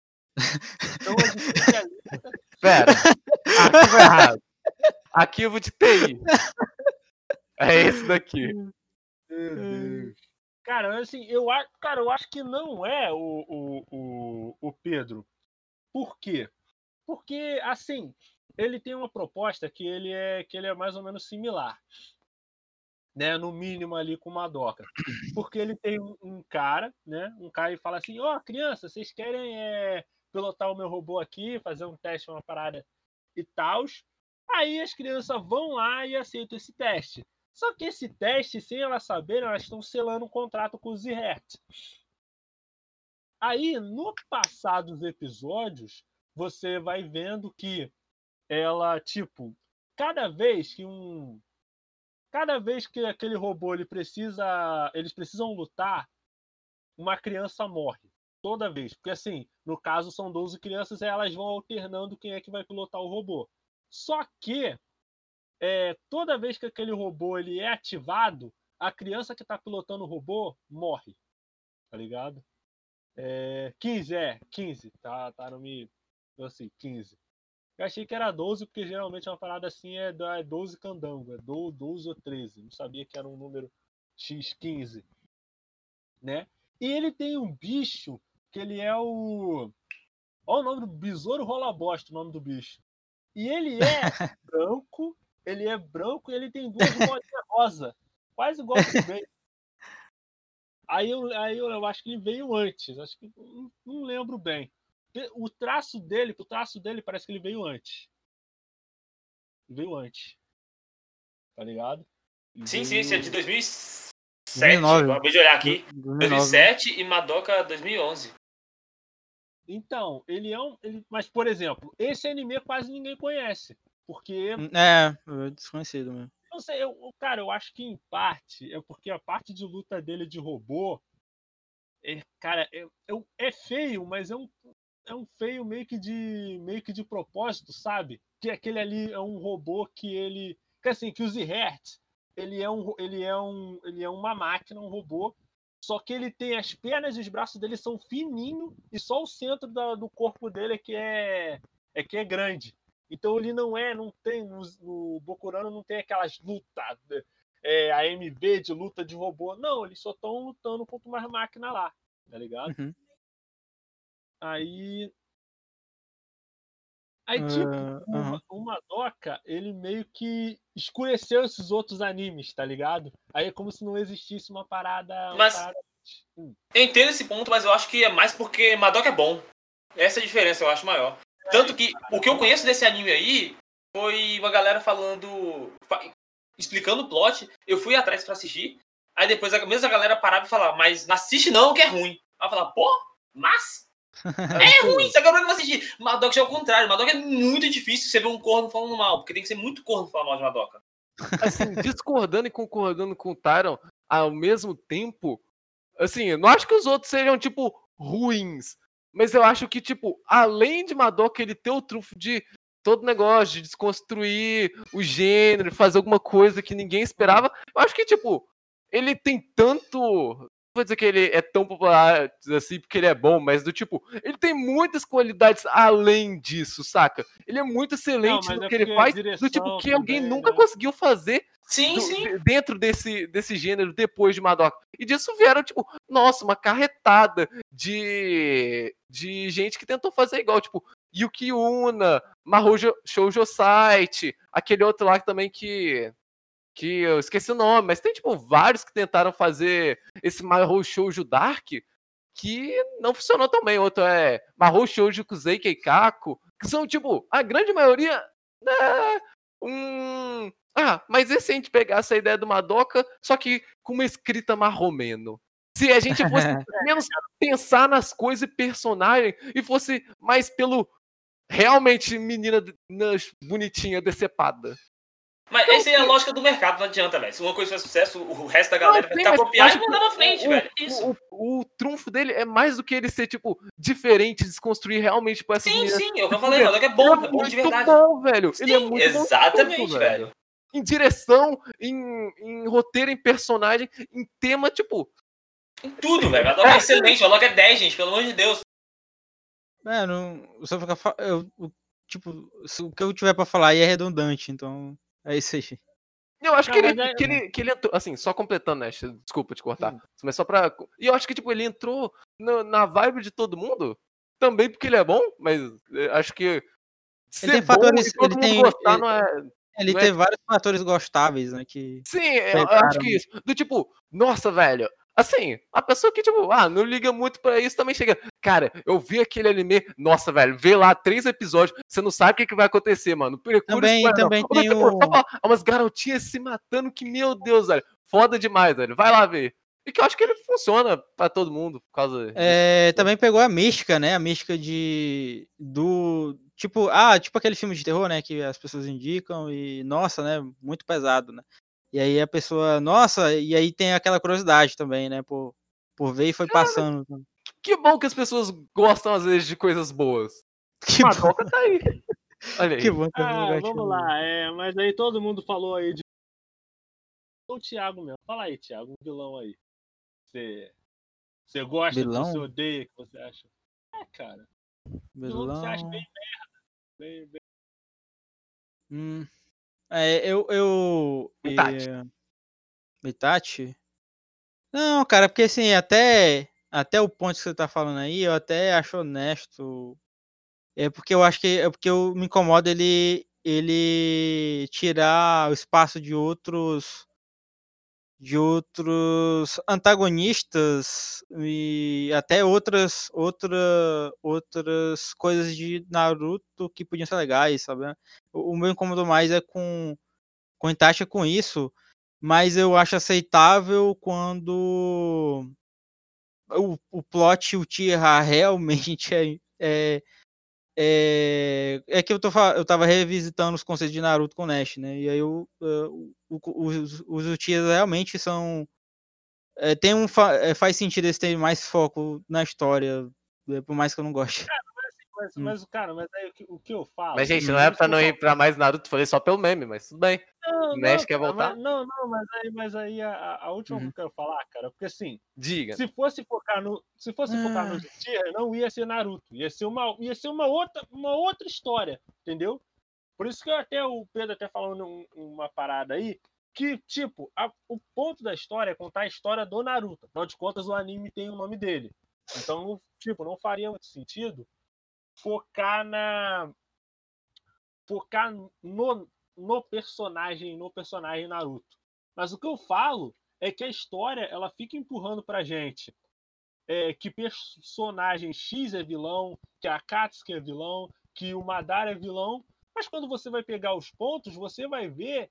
tão. Pera. Arquivo errado. Arquivo de TI. É esse daqui. Meu Deus. Cara, assim, eu, cara, eu acho que não é o, o, o, o Pedro. Por quê? Porque, assim, ele tem uma proposta que ele é, que ele é mais ou menos similar. Né, no mínimo ali com o Madoka. Porque ele tem um, um cara, né? Um cara e fala assim, ó, criança, vocês querem é, pilotar o meu robô aqui, fazer um teste, uma parada e tal. Aí as crianças vão lá e aceitam esse teste. Só que esse teste, sem elas saberem, elas estão selando um contrato com o Zihert. Aí, no passar dos episódios, você vai vendo que ela, tipo, cada vez que um. Cada vez que aquele robô ele precisa. Eles precisam lutar, uma criança morre. Toda vez. Porque assim, no caso são 12 crianças e elas vão alternando quem é que vai pilotar o robô. Só que é, toda vez que aquele robô ele é ativado, a criança que está pilotando o robô morre. Tá ligado? É, 15, é, 15. Tá, tá no me. Assim, 15. Eu achei que era 12, porque geralmente uma parada assim é da- é 12 candango, é do- 12 ou 13. Não sabia que era um número X15. Né? E ele tem um bicho que ele é o. Olha o nome do besouro rola bosta, o nome do bicho. E ele é branco, ele é branco e ele tem duas bolinhas rosa. Quase igual ao veio. Aí eu, aí eu, eu acho que ele veio antes. Acho que não, não lembro bem. O traço dele, o traço dele parece que ele veio antes. Veio antes. Tá ligado? Sim, sim, esse é de 2007. 2009. Acabei de olhar aqui. 2009. 2007 e Madoka 2011. Então, ele é um. Ele, mas, por exemplo, esse anime quase ninguém conhece. Porque É, é desconhecido mesmo. Não sei, eu, cara, eu acho que em parte é porque a parte de luta dele de robô, é, cara, é, é, é feio, mas é um, é um feio meio que de meio que de propósito, sabe? Que aquele ali é um robô que ele, que assim, que o Zihert, ele é um, ele é um, ele é uma máquina, um robô, só que ele tem as pernas e os braços dele são fininhos e só o centro da- do corpo dele é que é, é que é grande. Então ele não é, não tem, no, no Bokurano não tem aquelas lutas, é, a MB de luta de robô. Não, eles só estão lutando contra umas máquinas lá, tá ligado? Uhum. Aí. Aí, tipo, o, aham. o Madoka, ele meio que escureceu esses outros animes, tá ligado? Aí é como se não existisse uma parada. uma Mas- parada- Hum. Eu entendo esse ponto, mas eu acho que é mais porque Madoka é bom. Essa é a diferença, eu acho maior. Tanto que o que eu conheço desse anime aí foi uma galera falando. fa- explicando o plot. Eu fui atrás pra assistir. Aí depois a mesma galera parava e falava, mas não assiste não, que é ruim. Aí eu falava, pô, mas é ruim, você acabou de não assistir. Madoka já é o contrário. Madoka é muito difícil você ver um corno falando mal, porque tem que ser muito corno falar mal de Madoka. assim, discordando e concordando com o Tyron ao mesmo tempo, assim, eu não acho que os outros sejam, tipo, ruins. Mas eu acho que, tipo, além de Madoka ele ter o trunfo de todo negócio, de desconstruir o gênero, fazer alguma coisa que ninguém esperava, eu acho que, tipo, ele tem tanto. Não vou dizer que ele é tão popular assim porque ele é bom, mas do tipo, ele tem muitas qualidades além disso, saca? Ele é muito excelente mas no é que ele faz, do tipo que alguém também, nunca né? conseguiu fazer Sim, do- sim. de- dentro desse, desse gênero depois de Madoka. E disso vieram, tipo, nossa, uma carretada de, de gente que tentou fazer igual, tipo, Yuki Una, Mahou Jo- Shoujo Site, aquele outro lá também que. Que eu esqueci o nome, mas tem, tipo, vários que tentaram fazer esse Mahou Shoujo Dark que não funcionou tão bem. Outro é Mahou Shoujo Kusei Keikaku, que são, tipo, a grande maioria. É, um, ah, mas e se a gente pegasse a ideia do Madoka, só que com uma escrita marromeno? Se a gente fosse menos pensar nas coisas e personagem e fosse mais pelo realmente menina bonitinha decepada. Mas essa é a lógica do mercado, não adianta, velho. Se uma coisa faz sucesso, o resto da galera vai ficar mas copiar e mandar pra frente, o, velho. É Isso. O, o- o trunfo dele é mais do que ele ser, tipo, diferente, desconstruir realmente com essas Sim, sim, é o que eu falei, Madoka é bom, Ele é bom de muito verdade. bom, velho. ele é Sim, muito bom exatamente, tudo, velho. Em direção, em, em roteiro, em personagem, em tema, tipo, Em tudo, velho. Madoka é excelente, Madoka é 10, gente, pelo amor de Deus. É, não, só fica, eu, o- tipo, o que eu tiver pra falar aí é redundante, então é isso aí. Eu acho Não, que, ele, é- que, ele, que ele entrou, assim, só completando, né? Desculpa te cortar. Hum. Mas só pra. E eu acho que, tipo, ele entrou na, na vibe de todo mundo. Também porque ele é bom, mas eh, acho que. Ser tem bom fatores- e todo ele mundo tem- gostar ele- não é. Ele Não é- tem vários fatores gostáveis, né? Que... Sim, eu, acho que isso. Do tipo, nossa, velho. Assim, a pessoa que, tipo, ah, não liga muito pra isso também chega. Cara, eu vi aquele anime. Nossa, velho, vê lá três episódios, você não sabe o que, que vai acontecer, mano. Procura Também- não. também tem falar, ah, umas garotinhas se matando que, meu Deus, velho. Foda demais, velho. Vai lá ver. E que eu acho que ele funciona pra todo mundo, por causa. disso. É, também pegou a mística, né? A mística de. Do. Tipo, ah, tipo aquele filme de terror, né? Que as pessoas indicam e, nossa, né? Muito pesado, né? E aí a pessoa, nossa, e aí tem aquela curiosidade também, né? Por, por ver e foi passando. Que bom que as pessoas gostam, às vezes, de coisas boas. Que bom, Madoka tá aí. Olha aí. que bom que Ah, vamos lá, é, mas aí todo mundo falou aí de. O Thiago mesmo. Fala aí, Thiago, um vilão aí. Você. Você gosta, que Vilão? você odeia, que você acha. É, cara. Vilão que você acha bem merda. Bem, bem... Hum, é, eu. eu Itachi. eh, Itachi? Não, cara, porque assim, até, até o ponto que você tá falando aí, eu até acho honesto. É porque eu acho que. É porque eu me incomoda ele. Ele tirar o espaço de outros. De outros antagonistas e até outras outra, outras coisas de Naruto que podiam ser legais, sabe? O, o meu incômodo mais é com com Itachi com isso, mas eu acho aceitável quando o, o plot Uchiha realmente é, é, é, é que eu, tô, eu tava revisitando os conceitos de Naruto com Nash, né? E aí eu, eh, o- o- os, os Uchihas realmente são. é, tem um, é, faz sentido eles terem mais foco na história, é, por mais que eu não goste. Mas, Hum. mas, cara, mas aí o que, o que eu falo. Mas, gente, não é pra não ir pra mais Naruto, falei só pelo meme, mas tudo bem. Não, O Nash não, quer voltar? mas- não, não, mas aí, mas aí a, a- última Uhum. que eu quero falar, cara, porque assim, Diga. se fosse focar no, se fosse focar no Ah. Uchiha, não ia ser Naruto, ia ser uma, ia ser uma outra, uma outra história, entendeu? Por isso que eu até o Pedro até falando um- uma parada aí, que, tipo, a- o ponto da história é contar a história do Naruto. Afinal de contas, o anime tem o nome dele. Então, tipo, não faria muito sentido focar na. focar no, no personagem, no personagem Naruto. Mas o que eu falo é que a história ela fica empurrando pra gente é, que personagem X é vilão, que a Akatsuki é vilão, que o Madara é vilão, mas quando você vai pegar os pontos, você vai ver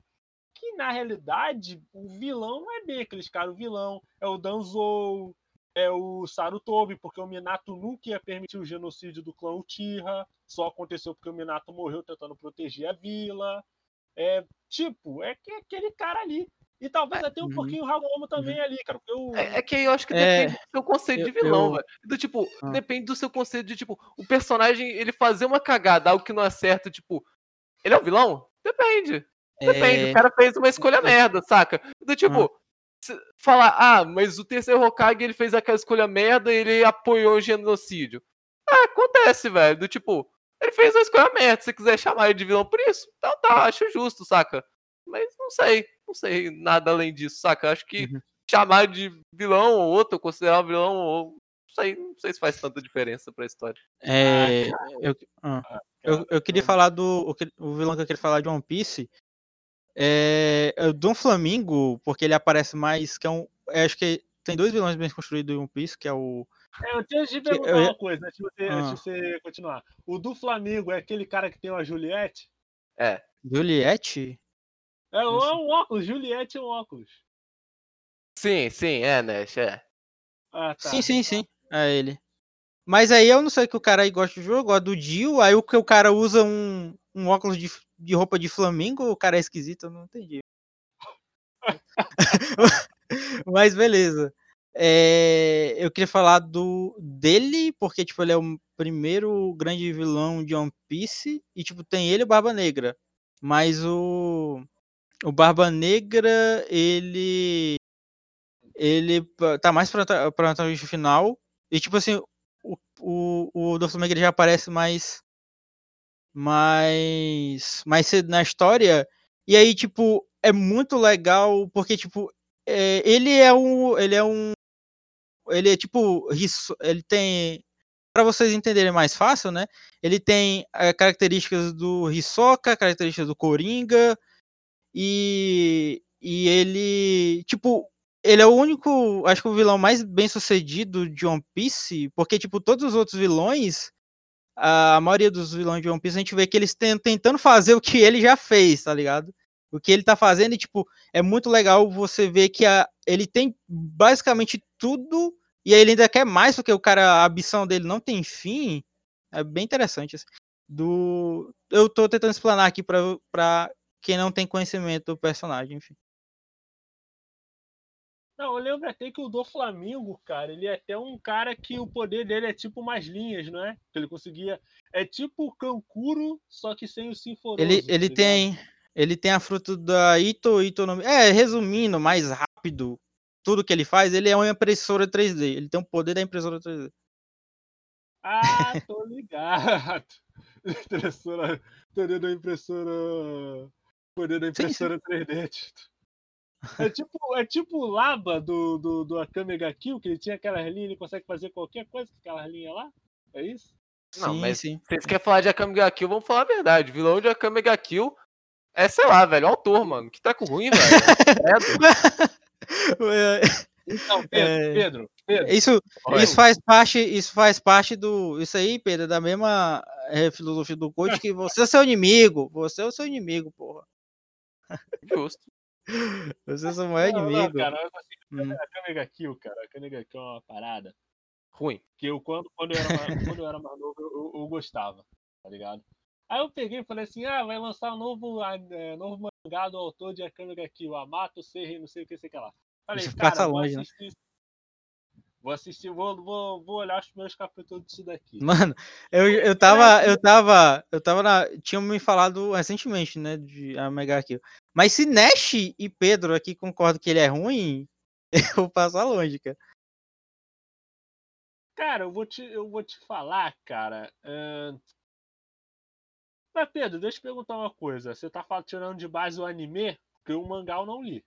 que na realidade o vilão não é bem aqueles caras, o vilão é o Danzou, é o Sarutobi, porque o Minato nunca ia permitir o genocídio do clã Uchiha, só aconteceu porque o Minato morreu tentando proteger a vila. É, tipo, é que aquele cara ali. E talvez até um uhum, pouquinho o Hagomo também ali, cara. O, É, é que aí eu acho que É, depende do seu conceito de eu- vilão, eu- velho. Do tipo, Ah. depende do seu conceito de, tipo, o personagem, ele fazer uma cagada, algo que não é certo, tipo, ele é o vilão? Depende. Depende. é, O cara fez uma escolha merda, saca? Do tipo, se- falar, ah, mas o terceiro Hokage, ele fez aquela escolha merda e ele apoiou o genocídio. Ah, acontece, velho. Do tipo, ele fez uma escolha merda. Se você quiser chamar ele de vilão por isso, então tá, acho justo, saca? Mas não sei, não sei nada além disso, saca? Acho que Uhum. chamar de vilão ou outro, considerar um vilão ou. Não sei, não sei se faz tanta diferença pra história. é, eu, ah, eu, eu queria falar do o vilão que eu queria falar de One Piece. É, é o Dom Flamingo, porque ele aparece mais. Que é um, é, acho que tem dois vilões bem construídos em One Piece, que é o. É, eu tenho de Que perguntar eu uma coisa, antes de, você, Ah. antes de você continuar. O do Flamengo é aquele cara que tem uma Juliette? É. Juliette? É, sei. é um óculos, Juliette é um óculos. Sim, sim, é, Nash, é. Ah, tá. Sim, sim, sim. É ele. Mas aí eu não sei que o cara aí gosta do jogo, gosta do Dio, aí o que o cara usa um, um óculos de, de roupa de Flamingo, o cara é esquisito, eu não entendi. Mas beleza. É, eu queria falar do dele, porque tipo, ele é o primeiro grande vilão de One Piece, e tipo, tem ele e o Barba Negra. Mas o, o Barba Negra, ele. Ele tá mais pra, pra final. E tipo assim, o, o, o do Flamengo ele já aparece mais. Mais. Mais cedo na história. E aí, tipo, é muito legal, porque, tipo, é, ele é um. Ele é um. Ele é tipo. Ele tem. Pra vocês entenderem mais fácil, né? Ele tem eh, características do Hisoka, características do Coringa. E. E ele. Tipo. Ele é o único. Acho que o vilão mais bem sucedido de One Piece. Porque, tipo, todos os outros vilões. A maioria dos vilões de One Piece, a gente vê que eles estão tentando fazer o que ele já fez, tá ligado? O que ele tá fazendo, e, tipo, é muito legal você ver que a, ele tem basicamente tudo e aí ele ainda quer mais, porque o cara, a ambição dele não tem fim. É bem interessante. assim. Do, eu tô tentando explanar aqui pra, pra quem não tem conhecimento do personagem, enfim. Não, eu lembro até que o do Flamengo, cara, ele é até um cara que o poder dele é tipo umas linhas, não é? Que ele conseguia. É tipo o Kankuro, só que sem o Sinforoso. Ele, tá ele ligado? tem. Ele tem a fruta da Ito, Ito no... É, resumindo, mais rápido, tudo que ele faz, ele é uma impressora 3D. Ele tem o poder da impressora 3D. Ah, tô ligado. Impressora. Poder da impressora. Poder da Sim, sim. impressora 3D. Tito. É tipo, é tipo o Laba do, do, do Akame ga Kill, que ele tinha aquelas linhas, ele consegue fazer qualquer coisa com aquelas linhas lá? É isso? Não, sim, mas- sim. Vocês querem falar de Akame ga Kill, vamos falar a verdade. Vilão de Akame ga Kill é, sei lá, velho, o autor, mano. Que tá com ruim, velho. É, Então, Pedro, É. Pedro, Pedro. Isso, isso faz parte, isso faz parte do, isso aí, Pedro, é da mesma é, filosofia do coach que você é seu inimigo, você é o seu inimigo, porra. Justo. Você é seu maior Não, não, cara, eu assim, Hum. Akame ga Kill, cara. Akame ga Kill é uma parada Ruim. que eu, quando, quando, eu, era mais, quando eu era mais novo, eu, eu- eu gostava, tá ligado? Aí eu peguei e falei assim, ah, vai lançar um novo, é, novo mangá do autor de ga Kill, Amato Serrei, não sei o que, sei o que lá. Falei, Isso cara, passa vou longe, né? Vou assistir, vou, vou, vou olhar os primeiros capítulos disso daqui. Mano, eu, eu tava, eu tava, eu tava na, tinham me falado recentemente, né, de a Mega Kill. Mas se Nash e Pedro aqui concordam que ele é ruim, eu vou passar longe, cara. Cara, eu vou te, eu vou te falar, cara. ahn, Mas, Pedro, deixa eu perguntar uma coisa. Você tá tirando de base o anime? Porque o mangá eu não li.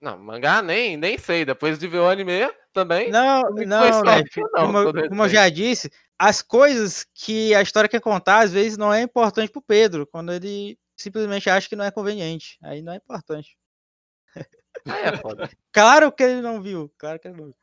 Não, mangá nem, nem sei. Depois de ver o anime também. Não, Não né, não, como, como eu já disse, as coisas que a história quer contar, às vezes não é importante pro Pedro, quando ele simplesmente acha que não é conveniente. Aí não é importante. Aí é foda. Claro que ele não viu, claro que ele não viu.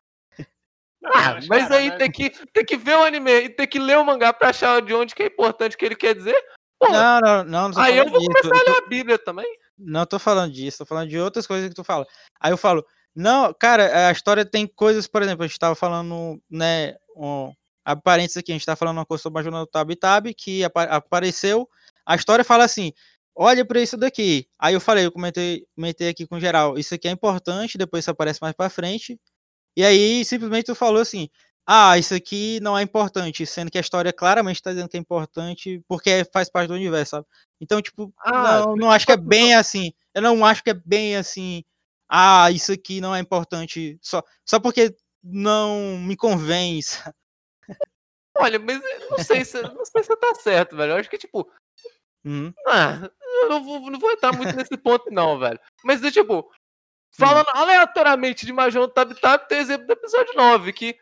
Ah, mas cara, aí né, tem que, tem que ver o anime e tem que ler o mangá pra achar de onde que é importante o que ele quer dizer. Não, não, não, não aí eu vou disso. começar a ler a Bíblia também. Não tô falando disso, tô falando de outras coisas que tu fala. Aí eu falo, não, cara, a história tem coisas, por exemplo, a gente tava falando, né, um, abre parênteses aqui, a gente tá falando uma coisa sobre a jornada do Tabi Tabi, que apa- apareceu, a história fala assim, olha pra isso daqui. Aí eu falei, eu comentei, comentei aqui com geral, isso aqui é importante, depois isso aparece mais pra frente. E aí, simplesmente tu falou assim, ah, isso aqui não é importante, sendo que a história claramente tá dizendo que é importante, porque faz parte do universo, sabe? Então, tipo, Ah, não, não acho que é bem assim. Eu não acho que é bem assim. Ah, isso aqui não é importante. Só, só porque não me convém. sabe? Olha, mas não sei se, não sei se você tá certo, velho. Eu acho que, tipo, Uhum. ah, eu não vou, não vou entrar muito nesse ponto, não, velho. Mas, tipo, falando aleatoriamente de Major do Tab Tab, tem exemplo do episódio 9, que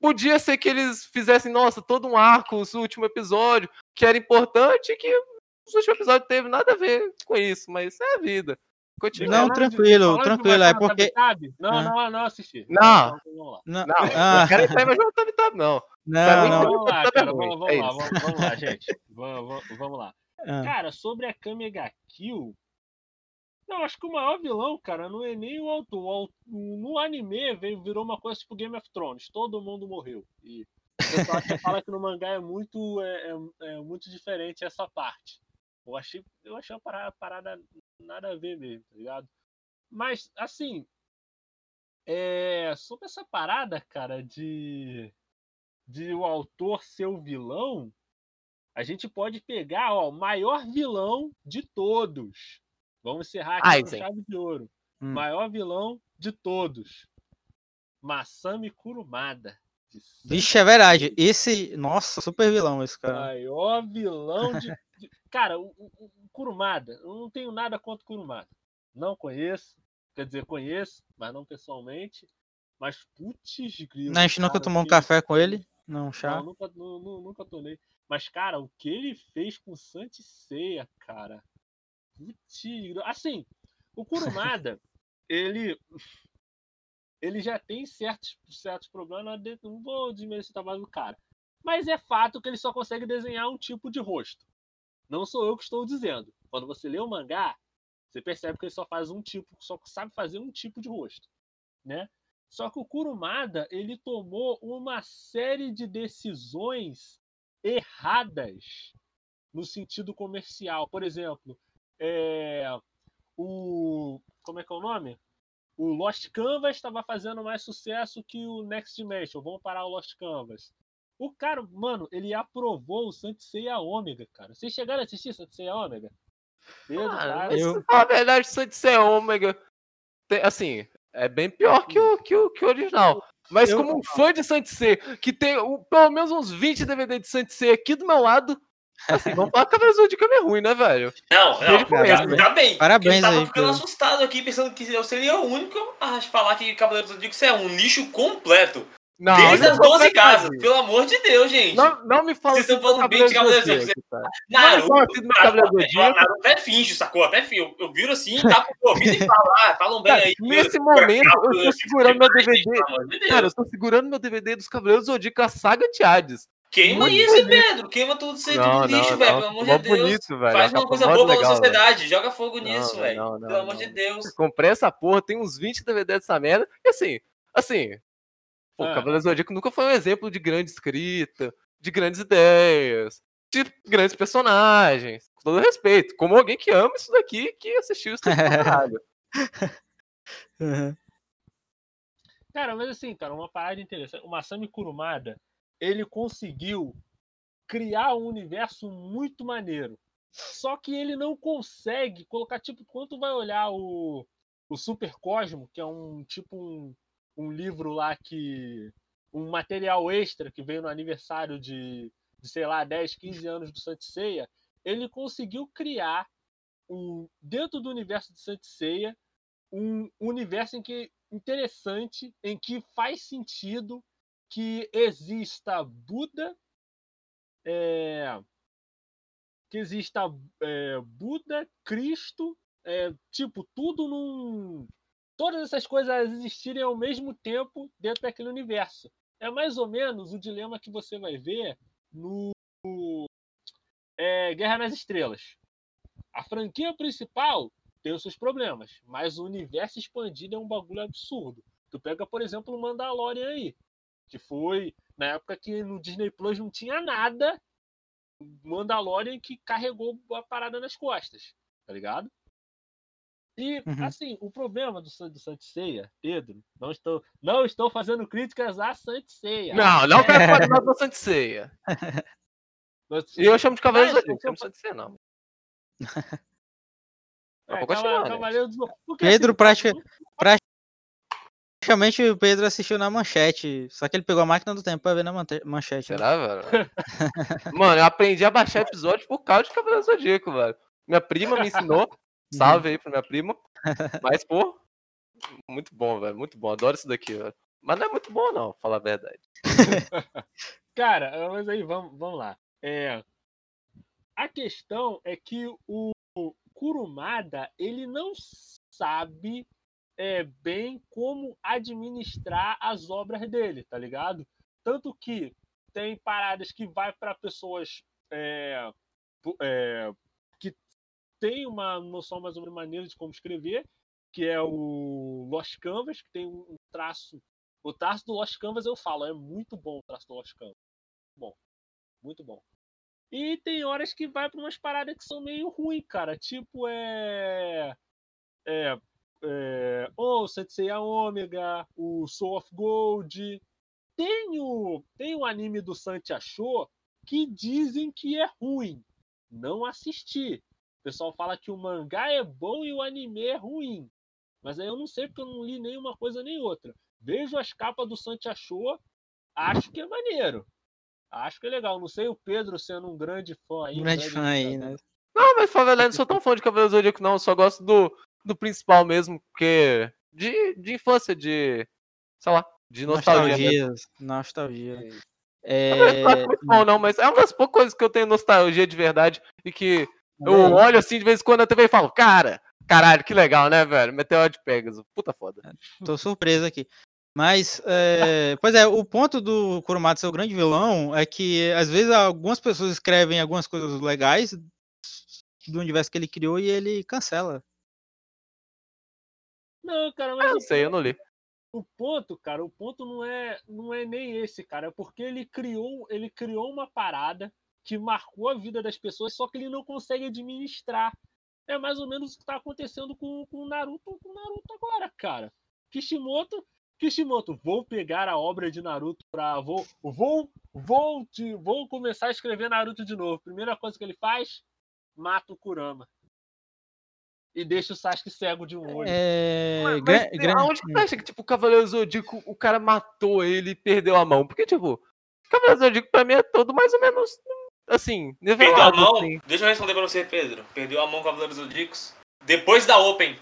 podia ser que eles fizessem, nossa, todo um arco, o último episódio, que era importante e que o último episódio teve nada a ver com isso, mas é a vida. Continua. Não, tranquilo, tranquilo, é porque-? Não, Ah. não, não assisti. Não. Não, Não, Ah. eu quero entrar Tab Tab, não. Não, mim, não. não. Vamos lá, Tabi cara. é Vamos, vamos é lá, vamos, vamos lá, gente. Vamos, vamos- vamos lá. Ah. Cara, sobre a Kamega Kill. Não, acho que o maior vilão, cara, não é nem o autor. No anime veio, virou uma coisa tipo Game of Thrones. Todo mundo morreu. E o pessoal até fala que no mangá é muito, é, é- é muito diferente essa parte. Eu achei, eu achei uma parada, parada nada a ver mesmo, tá ligado? Mas, assim. É, sobre essa parada, cara, de, de o autor ser o vilão, a gente pode pegar, ó, o maior vilão de todos. Vamos encerrar aqui com Aizen. chave de ouro. Hum. Maior vilão de todos. Masami Kurumada. Vixe, é verdade. Esse. Nossa, super vilão esse cara. Maior vilão de. de- Cara, o, o- o Kurumada, eu não tenho nada contra o Kurumada. Não conheço. Quer dizer, conheço, mas não pessoalmente. Mas putz, grilo. A gente nunca cara, tomou um café com ele. Não, chá. Não, nunca, nu- nu- nunca tomei. Mas, cara, o que ele fez com Santi Ceia, cara. Grilo. assim, o Kurumada, ele. Ele já tem certos, certos problemas. Não vou desmerecer o trabalho do cara. Mas é fato que ele só consegue desenhar um tipo de rosto. Não sou eu que estou dizendo. Quando você lê o mangá, você percebe que ele só faz um tipo, só sabe fazer um tipo de rosto, né? Só que o Kurumada, ele tomou uma série de decisões erradas no sentido comercial. Por exemplo, é, o como é que é o nome? O Lost Canvas estava fazendo mais sucesso que o Next Dimension. Vamos parar o Lost Canvas. O cara, mano, ele aprovou o Sansei a Ômega, cara. Vocês chegaram a assistir Sansei a Ômega? Pedro, Ah, cara, mas, eu- a verdade, ser ômega, tem- assim, é bem pior que o, que o, que o original. Mas Eu- como um fã de Saint-Sé, que tem o- pelo menos uns 20 DVD de Saint-Sé aqui do meu lado, assim, vamos falar que a versão de câmera é ruim, né, velho? Não, Desde não, o começo, tá, tá bem. Parabéns eu tava aí, ficando Pedro. assustado aqui, pensando que eu seria o único a falar que Cavaleiros do Zodíaco é um lixo completo. Não, Desde não as vou 12 falar casas, pelo amor de Deus, gente. Não, não me fala Vocês estão do falando bem de Cavaleiros Cavaleiros do Zodíaco. Naruto, Não, do do Naruto, Zodíaco. Naruto até finge, sacou? Até finge. Eu, eu viro assim, tá pro ouvido e falar, falam bem aí. nesse Eu- momento, eu tô segurando meu DVD. Cara, eu tô segurando meu DVD dos Cavaleiros do Zodíaco, a saga de Hades. Queima muito isso, bonito. Pedro. Queima tudo isso aí, Não, tudo lixo, não, velho. Pelo amor de Deus. bonito, velho. Faz uma coisa boa pela legal, velho. sociedade. Joga fogo Não, nisso, velho. não, não, Pelo amor não. de Deus. Comprei essa porra, tem uns 20 DVD dessa merda. E assim, assim. Pô, Ah. Cavaleiro do Zodíaco nunca foi um exemplo de grande escrita, de grandes ideias, de grandes personagens. Com todo respeito. Como alguém que ama isso daqui, que assistiu isso daqui pra caralho. Uhum. Cara, mas assim, cara, uma parada interessante. O Masami Kurumada, ele conseguiu criar um universo muito maneiro. Só que ele não consegue colocar, tipo, quando vai olhar o, o Super Cosmo, que é um tipo um, um livro lá que. um material extra que veio no aniversário de, de sei lá, 10, 15 anos do Santo Ceia, ele conseguiu criar um, dentro do universo de Saint Seiya um universo em que interessante, em que faz sentido que exista Buda, é, que exista é, Buda, Cristo, é, tipo tudo num todas essas coisas existirem ao mesmo tempo dentro daquele universo. É mais ou menos o dilema que você vai ver no é, Guerra nas Estrelas. A franquia principal tem os seus problemas, mas o universo expandido é um bagulho absurdo. Tu pega, por exemplo, o Mandalorian aí, que foi na época que no Disney Plus não tinha nada, Mandalorian que carregou a parada nas costas, tá ligado? E, uhum. assim, o problema do, do Santiceia, Pedro, não estou, não estou fazendo críticas a Santiceia. Não, não quero fazer nada da Santiceia. E eu chamo de Cavaleiro do Zodíaco, não Santiceia, não. É, Cavaleiro do... Pedro, assim, prática, praticamente o Pedro assistiu na manchete. Só que ele pegou a máquina do tempo pra ver na manchete. Né? Será, velho? Mano, eu aprendi a baixar episódio por causa de Cavaleiro do Zodíaco, velho. Minha prima me ensinou. Salve aí pra minha prima. Mas, pô, muito bom, velho. Muito bom. Adoro isso daqui, velho. Mas não é muito bom, não, falar a verdade. Cara, mas aí, vamos, vamos lá. É, a questão é que o Kurumada, ele não sabe é, bem como administrar as obras dele, tá ligado? Tanto que tem paradas que vai para pessoas é, é, tem uma noção mais ou menos maneira de como escrever, que é o Lost Canvas, que tem um traço. O traço do Lost Canvas eu falo, é muito bom o traço do Lost Canvas. Bom, muito bom. E tem horas que vai para umas paradas que são meio ruins, cara. Tipo, é. É. é o Senseiya Omega, o Soul of Gold. Tem o, tem o anime do Santi Achou que dizem que é ruim. Não assisti. O pessoal fala que o mangá é bom e o anime é ruim. Mas aí eu não sei porque eu não li nenhuma coisa nem outra. Vejo as capas do Santi Achou, acho que é maneiro. Acho que é legal. Não sei o Pedro sendo um grande fã aí. Um grande, fã aí, né? Não, mas Favela, não sou tão fã de Cavaleiro Zodíaco, não. Eu só gosto do, do principal mesmo, porque. De, de infância, de. Sei lá, de nostalgia. Nostalgia. nostalgia. É... Não é muito bom, não, mas é uma das poucas coisas que eu tenho nostalgia de verdade e que eu olho assim de vez em quando na TV e falo, cara, caralho, que legal, né, velho? Meteoro de Pegasus. Puta foda. É, tô surpreso aqui. Mas, é, pois é, o ponto do Kuromatsu ser o grande vilão é que, às vezes, algumas pessoas escrevem algumas coisas legais do universo que ele criou e ele cancela. Não, cara, mas. Eu não sei, eu não li. O ponto, cara, o ponto não é, não é nem esse, cara, é porque ele criou, ele criou uma parada que marcou a vida das pessoas, só que ele não consegue administrar. É mais ou menos o que está acontecendo com, com o Naruto, com o Naruto agora, cara. Kishimoto, Kishimoto, vou pegar a obra de Naruto para vou vou vou te, vou começar a escrever Naruto de novo. Primeira coisa que ele faz, mata o Kurama. E deixa o Sasuke cego de um olho. É... Mas, mas, aonde que acha que tipo o Cavaleiro Zodíaco, o cara matou ele e perdeu a mão? Porque tipo, o Cavaleiro Zodíaco pra mim é todo mais ou menos assim, Perdeu a mão? Assim. Deixa eu responder pra você, Pedro. Perdeu a mão com a Cavaleiros Zodíacos depois da Open.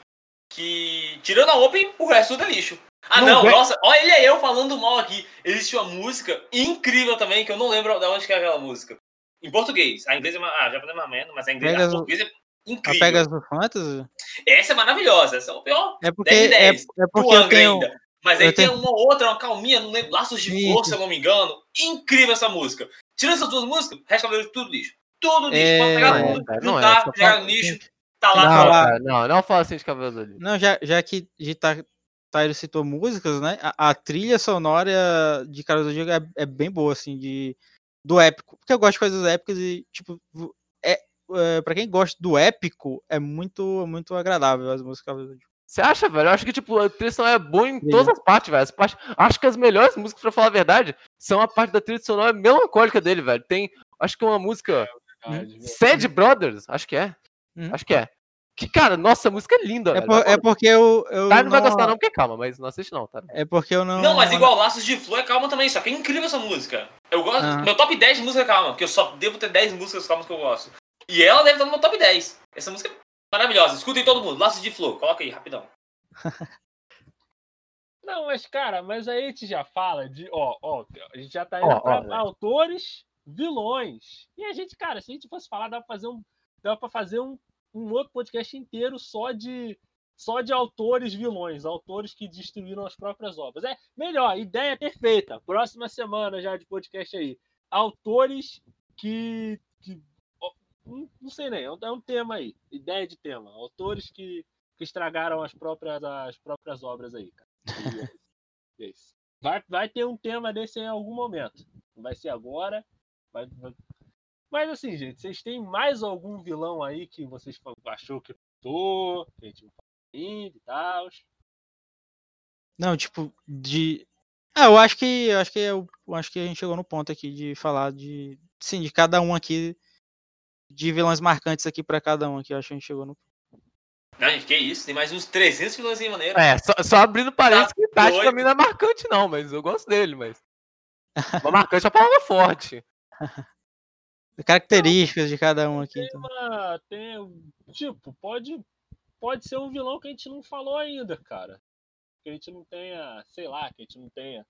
Que, tirando a Open, o resto é lixo. Ah, não, não nossa, olha ele é eu falando mal aqui. Existe uma música incrível também, que eu não lembro de onde que é aquela música. Em português. A inglesa é uma. Ah, já é uma merda, mas a inglesa a portuguesa é incrível. A Pegasus Fantasy? Essa é maravilhosa. Essa é o pior. É porque, 10 10. É, é porque eu tenho, ainda. Mas aí tem tenho... uma outra, uma calminha, não lembro, Laços de Força, se eu não me engano. Incrível essa música. Tirando essas duas músicas, o resto é tudo lixo. Tudo lixo. É... Pode pegar tudo, é, juntar, é, pegar no lixo, tá lá. Não, lá. não, não fala assim de cabelo ali. Não, já, já que de tá, Tyler citou músicas, né? A, a, trilha sonora de Carlos do Diego é, é, bem boa, assim, de, do épico. Porque eu gosto de coisas épicas e, tipo, é, é, pra quem gosta do épico, é muito, muito agradável as músicas. Você acha, velho? Eu acho que, tipo, a trilha sonora é boa em todas as partes, velho. As partes... Acho que as melhores músicas, pra falar a verdade, são a parte da trilha sonora melancólica dele, velho. Tem, acho que uma música. É verdade, Sad Brothers, acho que é. Hum. Acho que é. Que, cara, nossa, a música é linda, é velho. Por, é porque eu. eu tá, não, não vai gostar, não, porque calma, mas não assiste, não, tá? É porque eu não. Não, mas igual Laços de Flor é calma também, só que é incrível essa música. Eu gosto. Ah. Meu top 10 de música é calma, porque eu só devo ter 10 músicas calmas que eu gosto. E ela deve estar no meu top 10. Essa música é maravilhosa. Escutem todo mundo. Laços de Flor. Coloca aí, rapidão. Não, mas, cara, mas aí a gente já fala de. Ó, ó, a gente já tá indo Ó, pra autores, vilões. E a gente, cara, se a gente fosse falar, dá pra fazer um. Dá pra fazer um, um outro podcast inteiro só de. Só de autores vilões, autores que destruíram as próprias obras. É melhor, ideia perfeita. Próxima semana já de podcast aí. Autores que. que não, sei nem, é um, é um tema aí. Ideia de tema. Autores que, que estragaram as próprias, as próprias obras aí, cara. E é isso. É. Vai, vai ter um tema desse em algum momento. Não vai ser agora. vai- vai- Mas assim, gente, vocês têm mais algum vilão aí que vocês achou que faltou, que a gente não e tal? Não, tipo, de. Ah, eu acho que. Eu acho que eu, eu acho que a gente chegou no ponto aqui de falar de. Sim, de cada um aqui. De vilões marcantes aqui pra cada um aqui. Eu acho que a gente chegou no. Não, gente, que isso. Tem mais uns 300 vilões aí, maneiro. É, só, só abrindo parênteses que Tati pra mim não é marcante, não, mas eu gosto dele, mas. Mas marcante é uma palavra forte. Características de cada um aqui. Então. Uma- tem, tipo, pode, pode ser um vilão que a gente não falou ainda, cara. Que a gente não tenha, sei lá, que a gente não tenha.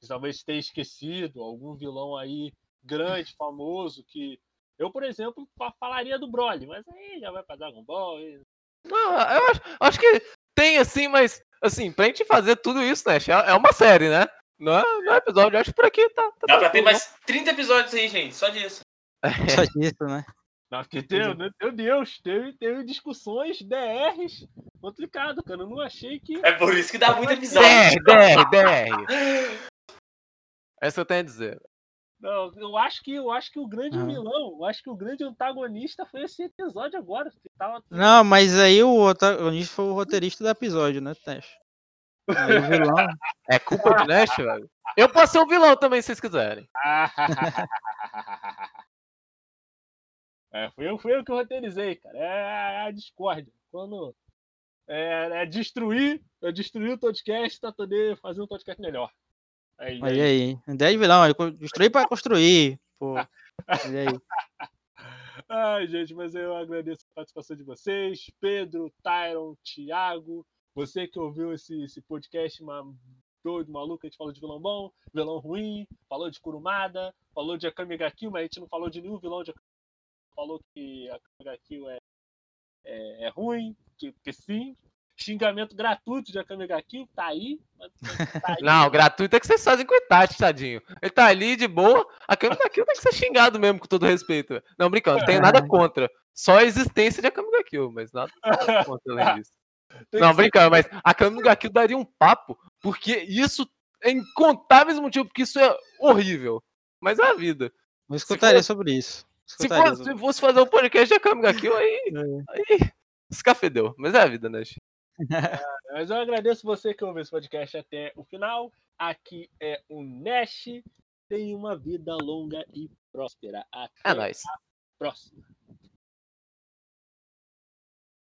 que talvez tenha esquecido algum vilão aí grande, famoso, que. Eu, por exemplo, fa- falaria do Broly, mas aí já vai pra Dragon Ball. e- Não, eu acho, acho que tem assim, mas assim, pra gente fazer tudo isso, né? É é uma série, né? Não é, não é episódio, acho que por aqui tá. tá Dá pra ter tranquilo, mais 30 episódios aí, gente. Só disso. Só disso, né? Não, porque teve, meu Deus, teve, teve discussões DRs complicado, cara. Eu não achei que. É por isso que dá muito episódio. DR, DR, DR. Essa eu tenho a dizer. Não, eu acho que eu acho que o grande Ah. vilão, eu acho que o grande antagonista foi esse episódio agora. Que tava... Não, mas aí o antagonista foi o roteirista do episódio, né, Tesh? Aí o vilão. É culpa de Nash, velho? Eu posso ser um vilão também, se vocês quiserem. é, fui eu, fui eu que roteirizei, cara. É a discórdia. Quando é, é destruir, eu destruí o podcast pra poder fazer um podcast melhor. Aí, Olha aí. Ideia de vilão. aí, Destruir pra construir. Pô. Olha aí. Ai, gente, mas eu agradeço a participação de vocês, Pedro, Tyron, Thiago, você que ouviu esse, esse podcast ma- doido, maluco, a gente falou de vilão bom, vilão ruim, falou de Kurumada, falou de Akame ga Kill, mas a gente não falou de nenhum vilão de Akame falou que Akame ga Kill é, é, é ruim, que, que sim, xingamento gratuito de Akame ga Kill, tá aí, tá aí. Não, gratuito é que vocês fazem com o Itachi, tadinho. Ele tá ali de boa, a câmera daquilo tem que ser xingado mesmo, com todo respeito. Não, brincando, não tenho nada contra. Só a existência de Akame ga Kill, mas nada contra além disso. Não, brincando, mas a Akame ga Kill daria um papo, porque isso é incontáveis motivos, porque isso é horrível. Mas é a vida. Eu escutaria for- sobre isso. Se Escutaria fosse, sobre- se fosse fazer um podcast de Akame ga Kill, aí, É. aí escafedeu. Mas é a vida, né? Mas eu agradeço você que ouviu esse podcast até o final. Aqui é o Nash. Tenha uma vida longa e próspera. Até É nóis. a próxima.